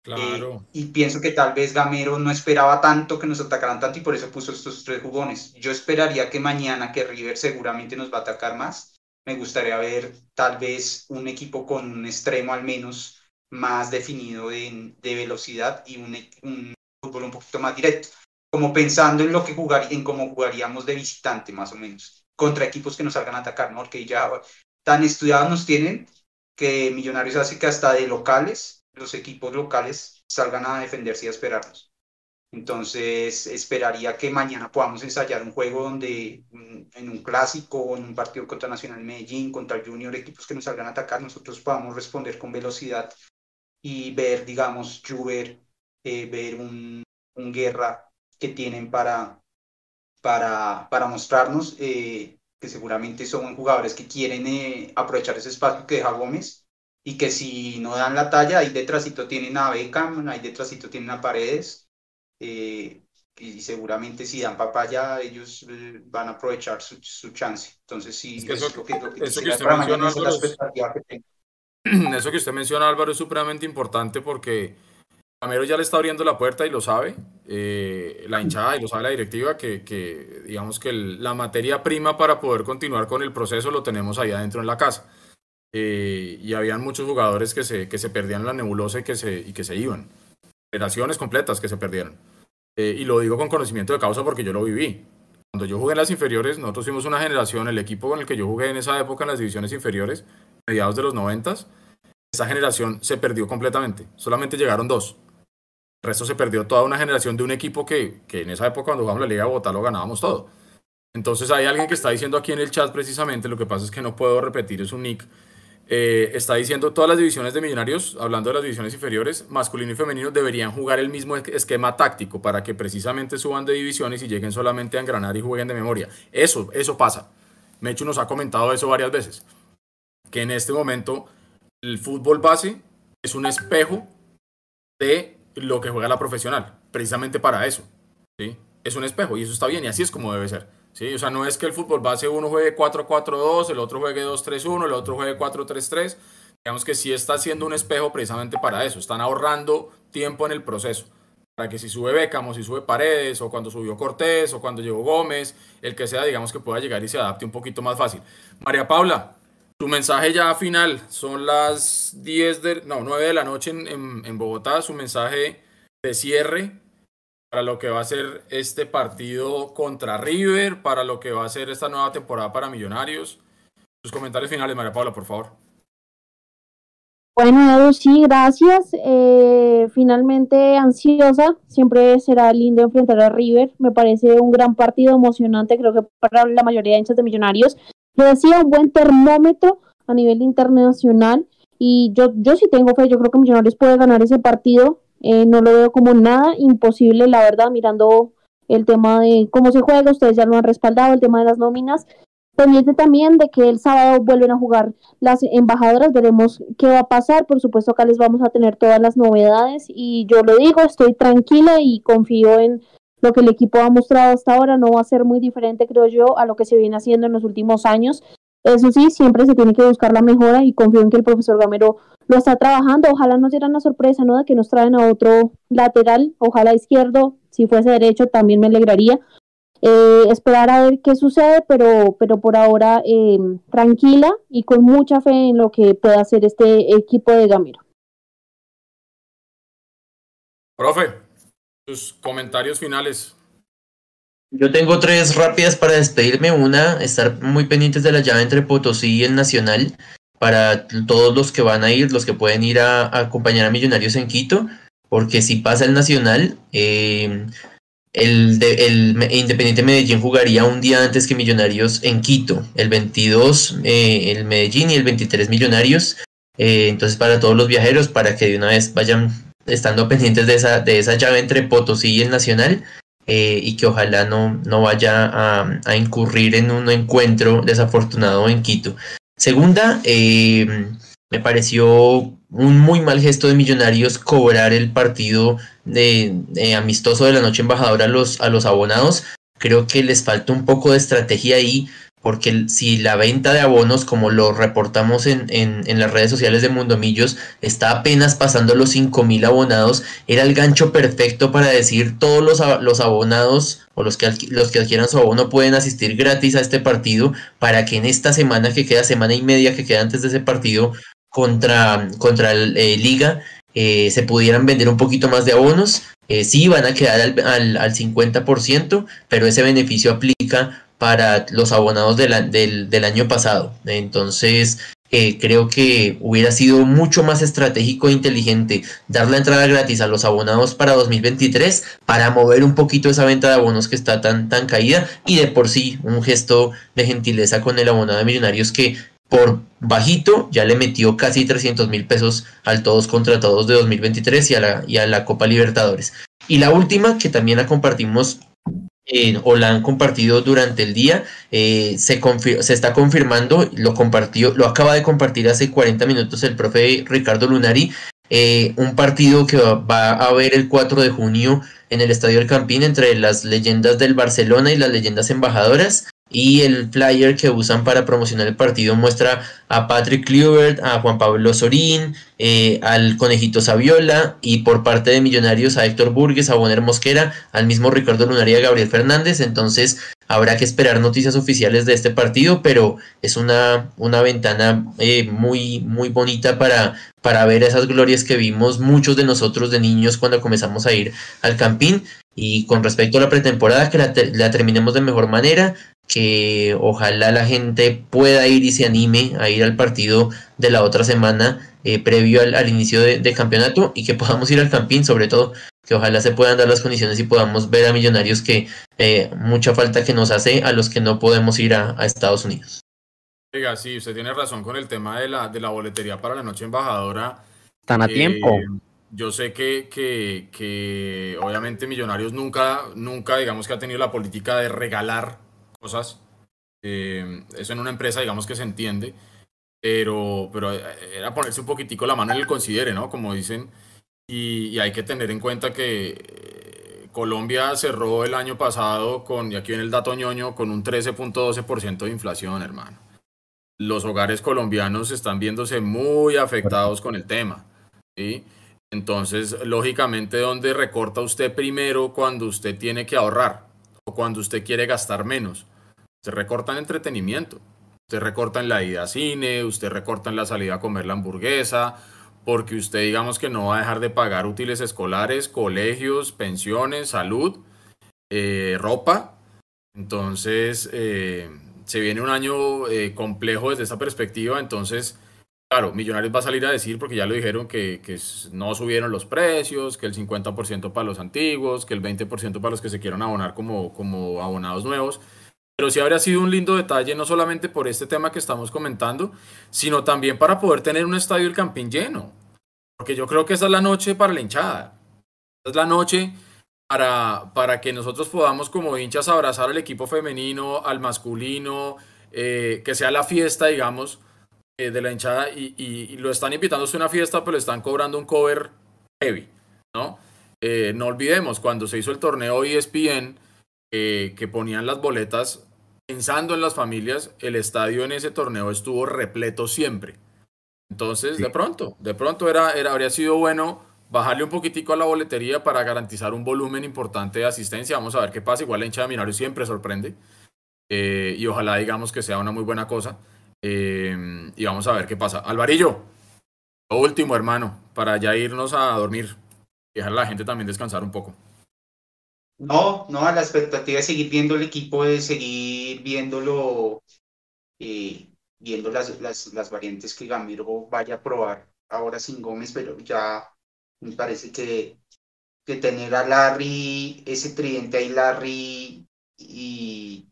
B: Claro.
C: y pienso que tal vez Gamero no esperaba tanto que nos atacaran tanto y por eso puso estos tres jugones. Yo esperaría que mañana, que River seguramente nos va a atacar más, me gustaría ver tal vez un equipo con un extremo al menos más definido de, de velocidad y un, un, fútbol un poquito más directo, como pensando en lo que jugaría, en cómo jugaríamos de visitante más o menos, contra equipos que nos salgan a atacar, ¿no? Porque ya tan estudiados nos tienen que Millonarios hace que hasta de locales los equipos locales salgan a defenderse y a esperarnos. Entonces, esperaría que mañana podamos ensayar un juego donde mm, en un clásico o en un partido contra Nacional Medellín, contra el Junior, equipos que nos salgan a atacar, nosotros podamos responder con velocidad y ver, digamos, Juber, eh, ver un, un, guerra que tienen para, para, para mostrarnos, eh, que seguramente son jugadores que quieren eh, aprovechar ese espacio que deja Gómez y que si no dan la talla, ahí detrásito tienen a Beckham, ahí detrásito tienen a Paredes, eh, y seguramente si dan papaya, ellos eh, van a aprovechar su, su chance. Entonces, sí,
B: es que eso, que, usted menciona, eso que usted menciona, Álvaro, es supremamente importante porque Camero ya le está abriendo la puerta y lo sabe, eh, la hinchada y lo sabe la directiva, que, que digamos que la materia prima para poder continuar con el proceso lo tenemos ahí adentro en la casa. Eh, y habían muchos jugadores que se, que se perdían la nebulosa y que se, y que se iban. Generaciones completas que se perdieron. Eh, y lo digo con conocimiento de causa porque yo lo viví. Cuando yo jugué en las inferiores, nosotros fuimos una generación, el equipo con el que yo jugué en esa época en las divisiones inferiores, mediados de los noventas, esa generación se perdió completamente. Solamente llegaron dos. El resto se perdió toda una generación de un equipo que, que en esa época cuando jugamos la Liga de Bogotá lo ganábamos todo. Entonces hay alguien que está diciendo aquí en el chat precisamente, lo que pasa es que no puedo repetir, es un nick, eh, está diciendo todas las divisiones de Millonarios, hablando de las divisiones inferiores, masculino y femenino, deberían jugar el mismo esquema táctico para que precisamente suban de divisiones y lleguen solamente a engranar y jueguen de memoria. Eso, eso pasa. Mechu nos ha comentado eso varias veces, que en este momento el fútbol base es un espejo de lo que juega la profesional, precisamente para eso. ¿sí? Es un espejo y eso está bien y así es como debe ser. ¿sí? O sea, no es que el fútbol base uno juegue 4-4-2, el otro juegue 2-3-1, el otro juegue 4-3-3. Digamos que sí está haciendo un espejo precisamente para eso. Están ahorrando tiempo en el proceso. Para que si sube Beckham o si sube Paredes o cuando subió Cortés o cuando llegó Gómez, el que sea, digamos que pueda llegar y se adapte un poquito más fácil. María Paula, tu mensaje ya final. Son las 10 de, no, 9 de la noche en, Bogotá. Su mensaje de cierre para lo que va a ser este partido contra River, para lo que va a ser esta nueva temporada para Millonarios. Sus comentarios finales, María Paula, por favor.
E: Bueno, sí, gracias. Eh, finalmente ansiosa, siempre será lindo enfrentar a River. Me parece un gran partido emocionante, creo que para la mayoría de hinchas de Millonarios. Le decía un buen termómetro a nivel internacional y yo, yo sí tengo fe, yo creo que Millonarios puede ganar ese partido. Eh, no lo veo como nada imposible, la verdad, mirando el tema de cómo se juega, ustedes ya lo han respaldado, el tema de las nóminas. pendiente también de que el sábado vuelven a jugar las embajadoras, veremos qué va a pasar, por supuesto acá les vamos a tener todas las novedades y yo lo digo, estoy tranquila y confío en lo que el equipo ha mostrado hasta ahora, no va a ser muy diferente creo yo a lo que se viene haciendo en los últimos años, eso sí, siempre se tiene que buscar la mejora y confío en que el profesor Gamero lo está trabajando, ojalá nos diera una sorpresa, ¿no? De que nos traen a otro lateral, ojalá izquierdo, si fuese derecho también me alegraría, eh, esperar a ver qué sucede, pero, pero por ahora eh, tranquila y con mucha fe en lo que pueda hacer este equipo de Gamero.
B: Profe, sus comentarios finales.
D: Yo tengo tres rápidas para despedirme. Una, estar muy pendientes de la llave entre Potosí y el Nacional para todos los que van a ir, los que pueden ir a, acompañar a Millonarios en Quito, porque si pasa el Nacional, eh, el, Independiente Medellín jugaría un día antes que Millonarios en Quito. El 22 eh, el Medellín y el 23 Millonarios. Eh, entonces para todos los viajeros, para que de una vez vayan estando pendientes de esa, de esa llave entre Potosí y el Nacional. Eh, y que ojalá no, no vaya a, incurrir en un encuentro desafortunado en Quito. Segunda, me pareció un muy mal gesto de Millonarios cobrar el partido de, amistoso de la noche embajadora a los, a los abonados. Creo que les falta un poco de estrategia ahí, porque si la venta de abonos, como lo reportamos en, en, las redes sociales de Mundomillos, está apenas pasando los 5.000 abonados, era el gancho perfecto para decir todos los, los abonados o los que, los que adquieran su abono pueden asistir gratis a este partido para que en esta semana que queda, semana y media que queda antes de ese partido, contra, contra el, eh, Liga eh, se pudieran vender un poquito más de abonos. Eh, sí, van a quedar al, al, al 50%, pero ese beneficio aplica para los abonados del, del, año pasado. Entonces, creo que hubiera sido mucho más estratégico e inteligente dar la entrada gratis a los abonados para 2023 para mover un poquito esa venta de abonos que está tan, tan caída y de por sí un gesto de gentileza con el abonado de Millonarios que por bajito ya le metió casi 300 mil pesos al todos contra todos de 2023 y a la, y a la Copa Libertadores. Y la última que también la compartimos eh, o la han compartido durante el día, eh, se, se está confirmando, lo compartió, lo acaba de compartir hace 40 minutos el profe Ricardo Lunari, eh, un partido que va a haber el 4 de junio en el Estadio del Campín entre las leyendas del Barcelona y las leyendas embajadoras y el flyer que usan para promocionar el partido muestra a Patrick Kluivert, a Juan Pablo Sorín, eh, al Conejito Saviola y por parte de Millonarios a Héctor Burgues, a Bonner Mosquera, al mismo Ricardo Lunaria, a Gabriel Fernández. Entonces habrá que esperar noticias oficiales de este partido, pero es una, una ventana eh, muy, muy bonita para, para ver esas glorias que vimos muchos de nosotros de niños cuando comenzamos a ir al Campín. Y con respecto a la pretemporada, que la terminemos de mejor manera, que ojalá la gente pueda ir y se anime a ir al partido de la otra semana eh, previo al, inicio de, campeonato y que podamos ir al campín sobre todo que ojalá se puedan dar las condiciones y podamos ver a millonarios que eh, mucha falta que nos hace a los que no podemos ir a, Estados Unidos.
B: Oiga, sí, usted tiene razón con el tema de la, de la boletería para la noche embajadora.
A: Están a tiempo. Eh,
B: yo sé que, que, que, obviamente Millonarios nunca, nunca, digamos que ha tenido la política de regalar cosas. Eh, eso en una empresa, digamos que se entiende, pero, pero era ponerse un poquitico la mano en el considere, ¿no? Como dicen, y, hay que tener en cuenta que eh, Colombia cerró el año pasado con, y aquí viene el dato ñoño, con un 13.12% de inflación, hermano. Los hogares colombianos están viéndose muy afectados con el tema, ¿sí? Entonces, lógicamente, ¿dónde recorta usted primero cuando usted tiene que ahorrar o cuando usted quiere gastar menos? Se recorta en entretenimiento. Usted recorta en la ida a cine, usted recorta en la salida a comer la hamburguesa, porque usted digamos que no va a dejar de pagar útiles escolares, colegios, pensiones, salud, eh, ropa. Entonces, eh, se viene un año eh, complejo desde esa perspectiva. Entonces, claro, Millonarios va a salir a decir, porque ya lo dijeron, que, que no subieron los precios, que el 50% para los antiguos, que el 20% para los que se quieran abonar como, como abonados nuevos. Pero sí habría sido un lindo detalle, no solamente por este tema que estamos comentando, sino también para poder tener un estadio del Campín lleno. Porque yo creo que esa es la noche para la hinchada. Es la noche para, para que nosotros podamos como hinchas abrazar al equipo femenino, al masculino, eh, que sea la fiesta, digamos, eh, de la hinchada y, lo están invitando a una fiesta, pero le están cobrando un cover heavy, ¿no? Eh, no olvidemos, cuando se hizo el torneo ESPN, que ponían las boletas pensando en las familias, el estadio en ese torneo estuvo repleto siempre. Entonces, de pronto, de pronto era, era, habría sido bueno bajarle un poquitico a la boletería para garantizar un volumen importante de asistencia. Vamos a ver qué pasa. Igual la hinchada de Millonarios siempre sorprende. Eh, y ojalá digamos que sea una muy buena cosa. Eh, y vamos a ver qué pasa. Alvarillo, lo último, hermano, para ya irnos a dormir y dejar a la gente también descansar un poco.
C: No, no, a la expectativa de seguir viendo el equipo, de seguir viéndolo, eh, viendo las, las, las variantes que Gamiro vaya a probar ahora sin Gómez, pero ya me parece que, que tener a Larry, ese tridente ahí, Larry y,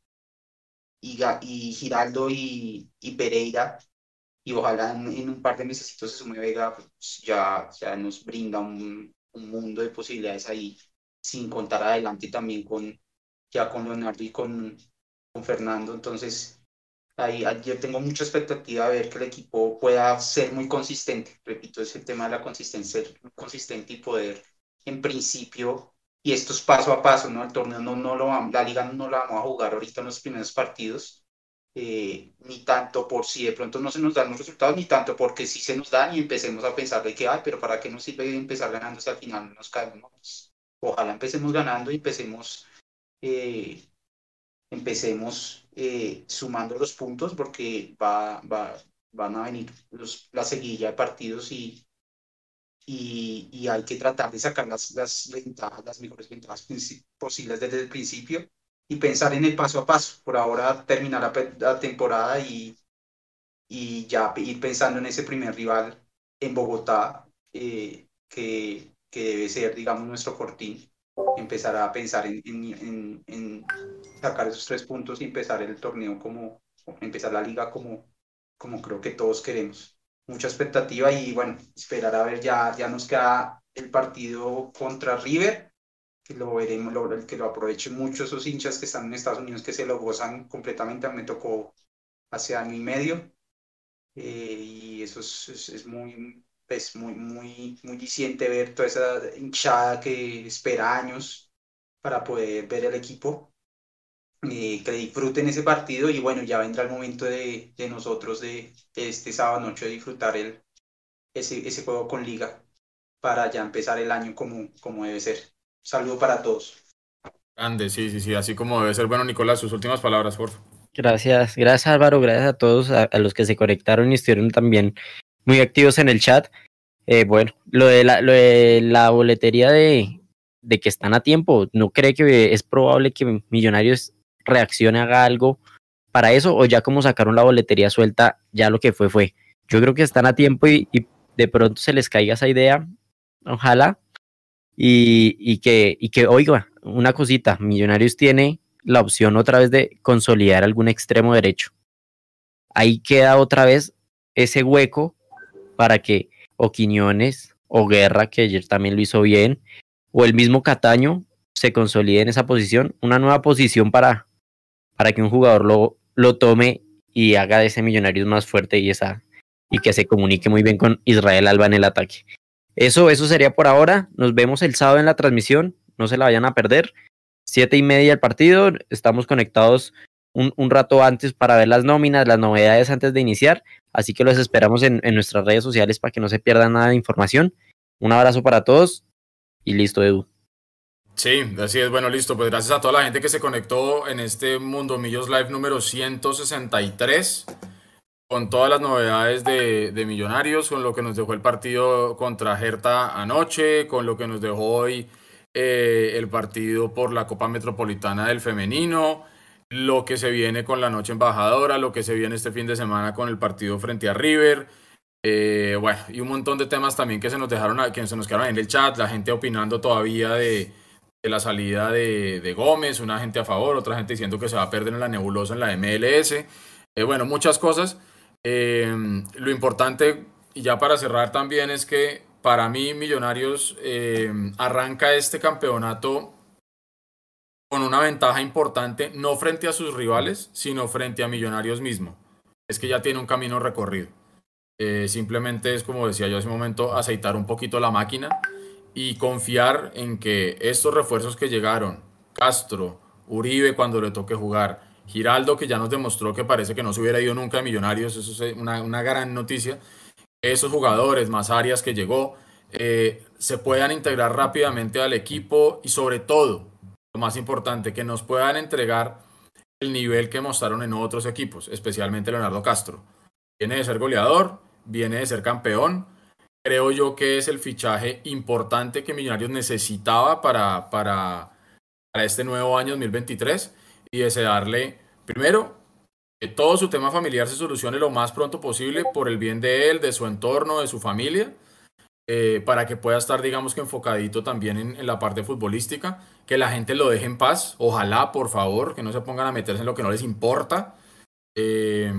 C: y, Giraldo y, Pereira, y ojalá en, un par de meses se sume Vega, pues ya, ya nos brinda un, mundo de posibilidades ahí, sin contar adelante también con ya con Leonardo y con, con Fernando. Entonces, ahí, yo tengo mucha expectativa de ver que el equipo pueda ser muy consistente. Repito, es el tema de la consistencia, ser consistente y poder, en principio, y esto es paso a paso, ¿no? El torneo no, no lo vamos, la liga no la vamos a jugar ahorita en los primeros partidos, eh, ni tanto por si de pronto no se nos dan los resultados, ni tanto porque si se nos dan y empecemos a pensar de que, ay, pero ¿para qué nos sirve empezar ganando si al final nos caemos? Ojalá empecemos ganando y empecemos, eh, empecemos eh, sumando los puntos porque va, va, van a venir la seguilla de partidos y, y, hay que tratar de sacar las, las ventajas, las mejores ventajas posibles desde el principio y pensar en el paso a paso. Por ahora terminar la, temporada y, y ya ir pensando en ese primer rival en Bogotá, eh, que, que, debe ser, digamos, nuestro cortín. Empezar a pensar en, en, en, sacar esos tres puntos y empezar el torneo como, empezar la liga como, como creo que todos queremos mucha expectativa y bueno, esperar a ver, ya, ya nos queda el partido contra River, que lo veremos, lo, que lo aprovechen mucho esos hinchas que están en Estados Unidos, que se lo gozan completamente, me tocó hace año y medio, eh, y eso es, es, muy, es muy, muy, muy diciente ver toda esa hinchada que espera años para poder ver el equipo eh, que disfruten ese partido y bueno, ya vendrá el momento de, de nosotros de, este sábado noche de disfrutar el, ese, ese juego con Liga para ya empezar el año como, como debe ser. Saludo para todos.
B: Grande, sí, sí, sí, así como debe ser. Bueno, Nicolás, sus últimas palabras, por favor.
A: Gracias, gracias Álvaro, gracias a todos, a, los que se conectaron y estuvieron también muy activos en el chat. Eh, bueno, lo de la, boletería de, que están a tiempo, ¿no cree que es probable que Millonarios reaccione, haga algo para eso, o ya como sacaron la boletería suelta, ya lo que fue fue. Yo creo que están a tiempo y, de pronto se les caiga esa idea, ojalá, y, y, que, y que, oiga, una cosita, Millonarios tiene la opción otra vez de consolidar algún extremo derecho. Ahí queda otra vez ese hueco para que o Quiñones o Guerra, que ayer también lo hizo bien, o el mismo Cataño se consolide en esa posición, una nueva posición para, para que un jugador lo, lo tome y haga de ese Millonarios más fuerte y, esa, y que se comunique muy bien con Israel Alba en el ataque. Eso, eso sería por ahora. Nos vemos el sábado en la transmisión. No se la vayan a perder. Siete y media el partido. Estamos conectados un, un, rato antes para ver las nóminas, las novedades antes de iniciar. Así que los esperamos en, en nuestras redes sociales para que no se pierdan nada de información. Un abrazo para todos y listo, Edu.
B: Sí, así es. Bueno, listo. Pues gracias a toda la gente que se conectó en este Mundo Millos Live número 163 con todas las novedades de, Millonarios, con lo que nos dejó el partido contra Gerta anoche, con lo que nos dejó hoy eh, el partido por la Copa Metropolitana del Femenino, lo que se viene con la noche embajadora, lo que se viene este fin de semana con el partido frente a River. Eh, bueno, y un montón de temas también que se nos dejaron, que se nos quedaron en el chat, la gente opinando todavía de, la salida de, Gómez, una gente a favor, otra gente diciendo que se va a perder en la nebulosa en la MLS. Eh, bueno, muchas cosas. Eh, lo importante, y ya para cerrar también, es que para mí Millonarios eh, arranca este campeonato con una ventaja importante, no frente a sus rivales, sino frente a Millonarios mismo. Es que ya tiene un camino recorrido. Eh, simplemente es, como decía yo hace un momento, aceitar un poquito la máquina y confiar en que estos refuerzos que llegaron, Castro, Uribe cuando le toque jugar, Giraldo que ya nos demostró que parece que no se hubiera ido nunca a Millonarios, eso es una, gran noticia, esos jugadores, más áreas que llegó, eh, se puedan integrar rápidamente al equipo y sobre todo, lo más importante, que nos puedan entregar el nivel que mostraron en otros equipos, especialmente Leonardo Castro. Viene de ser goleador, viene de ser campeón. Creo yo que es el fichaje importante que Millonarios necesitaba para, para, para este nuevo año 2023 y desearle, primero, que todo su tema familiar se solucione lo más pronto posible por el bien de él, de su entorno, de su familia eh, para que pueda estar, digamos que enfocadito también en, la parte futbolística, que la gente lo deje en paz, ojalá, por favor, que no se pongan a meterse en lo que no les importa, eh,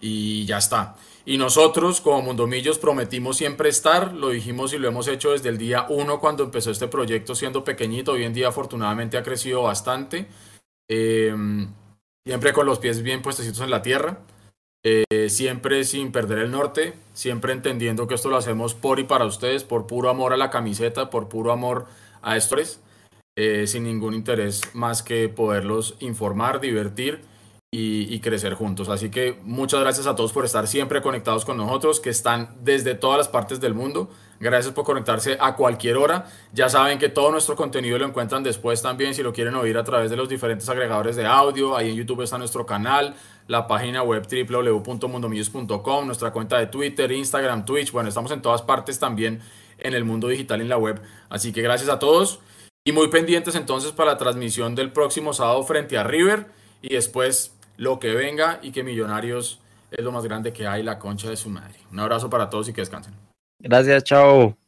B: y ya está. Y nosotros, como Mundomillos, prometimos siempre estar, lo dijimos y lo hemos hecho desde el día uno cuando empezó este proyecto siendo pequeñito, hoy en día afortunadamente ha crecido bastante, eh, siempre con los pies bien puestecitos en la tierra. Eh, siempre sin perder el norte, siempre entendiendo que esto lo hacemos por y para ustedes, por puro amor a la camiseta, por puro amor a estos, eh, sin ningún interés más que poderlos informar, divertir y, crecer juntos. Así que muchas gracias a todos por estar siempre conectados con nosotros, que están desde todas las partes del mundo. Gracias por conectarse a cualquier hora. Ya saben que todo nuestro contenido lo encuentran después también si lo quieren oír a través de los diferentes agregadores de audio. Ahí en YouTube está nuestro canal, la página web www.mundomillos.com, nuestra cuenta de Twitter, Instagram, Twitch. Bueno, estamos en todas partes también en el mundo digital en la web. Así que gracias a todos y muy pendientes entonces para la transmisión del próximo sábado frente a River y después lo que venga y que Millonarios es lo más grande que hay, la concha de su madre. Un abrazo para todos y que descansen.
A: Gracias, chao.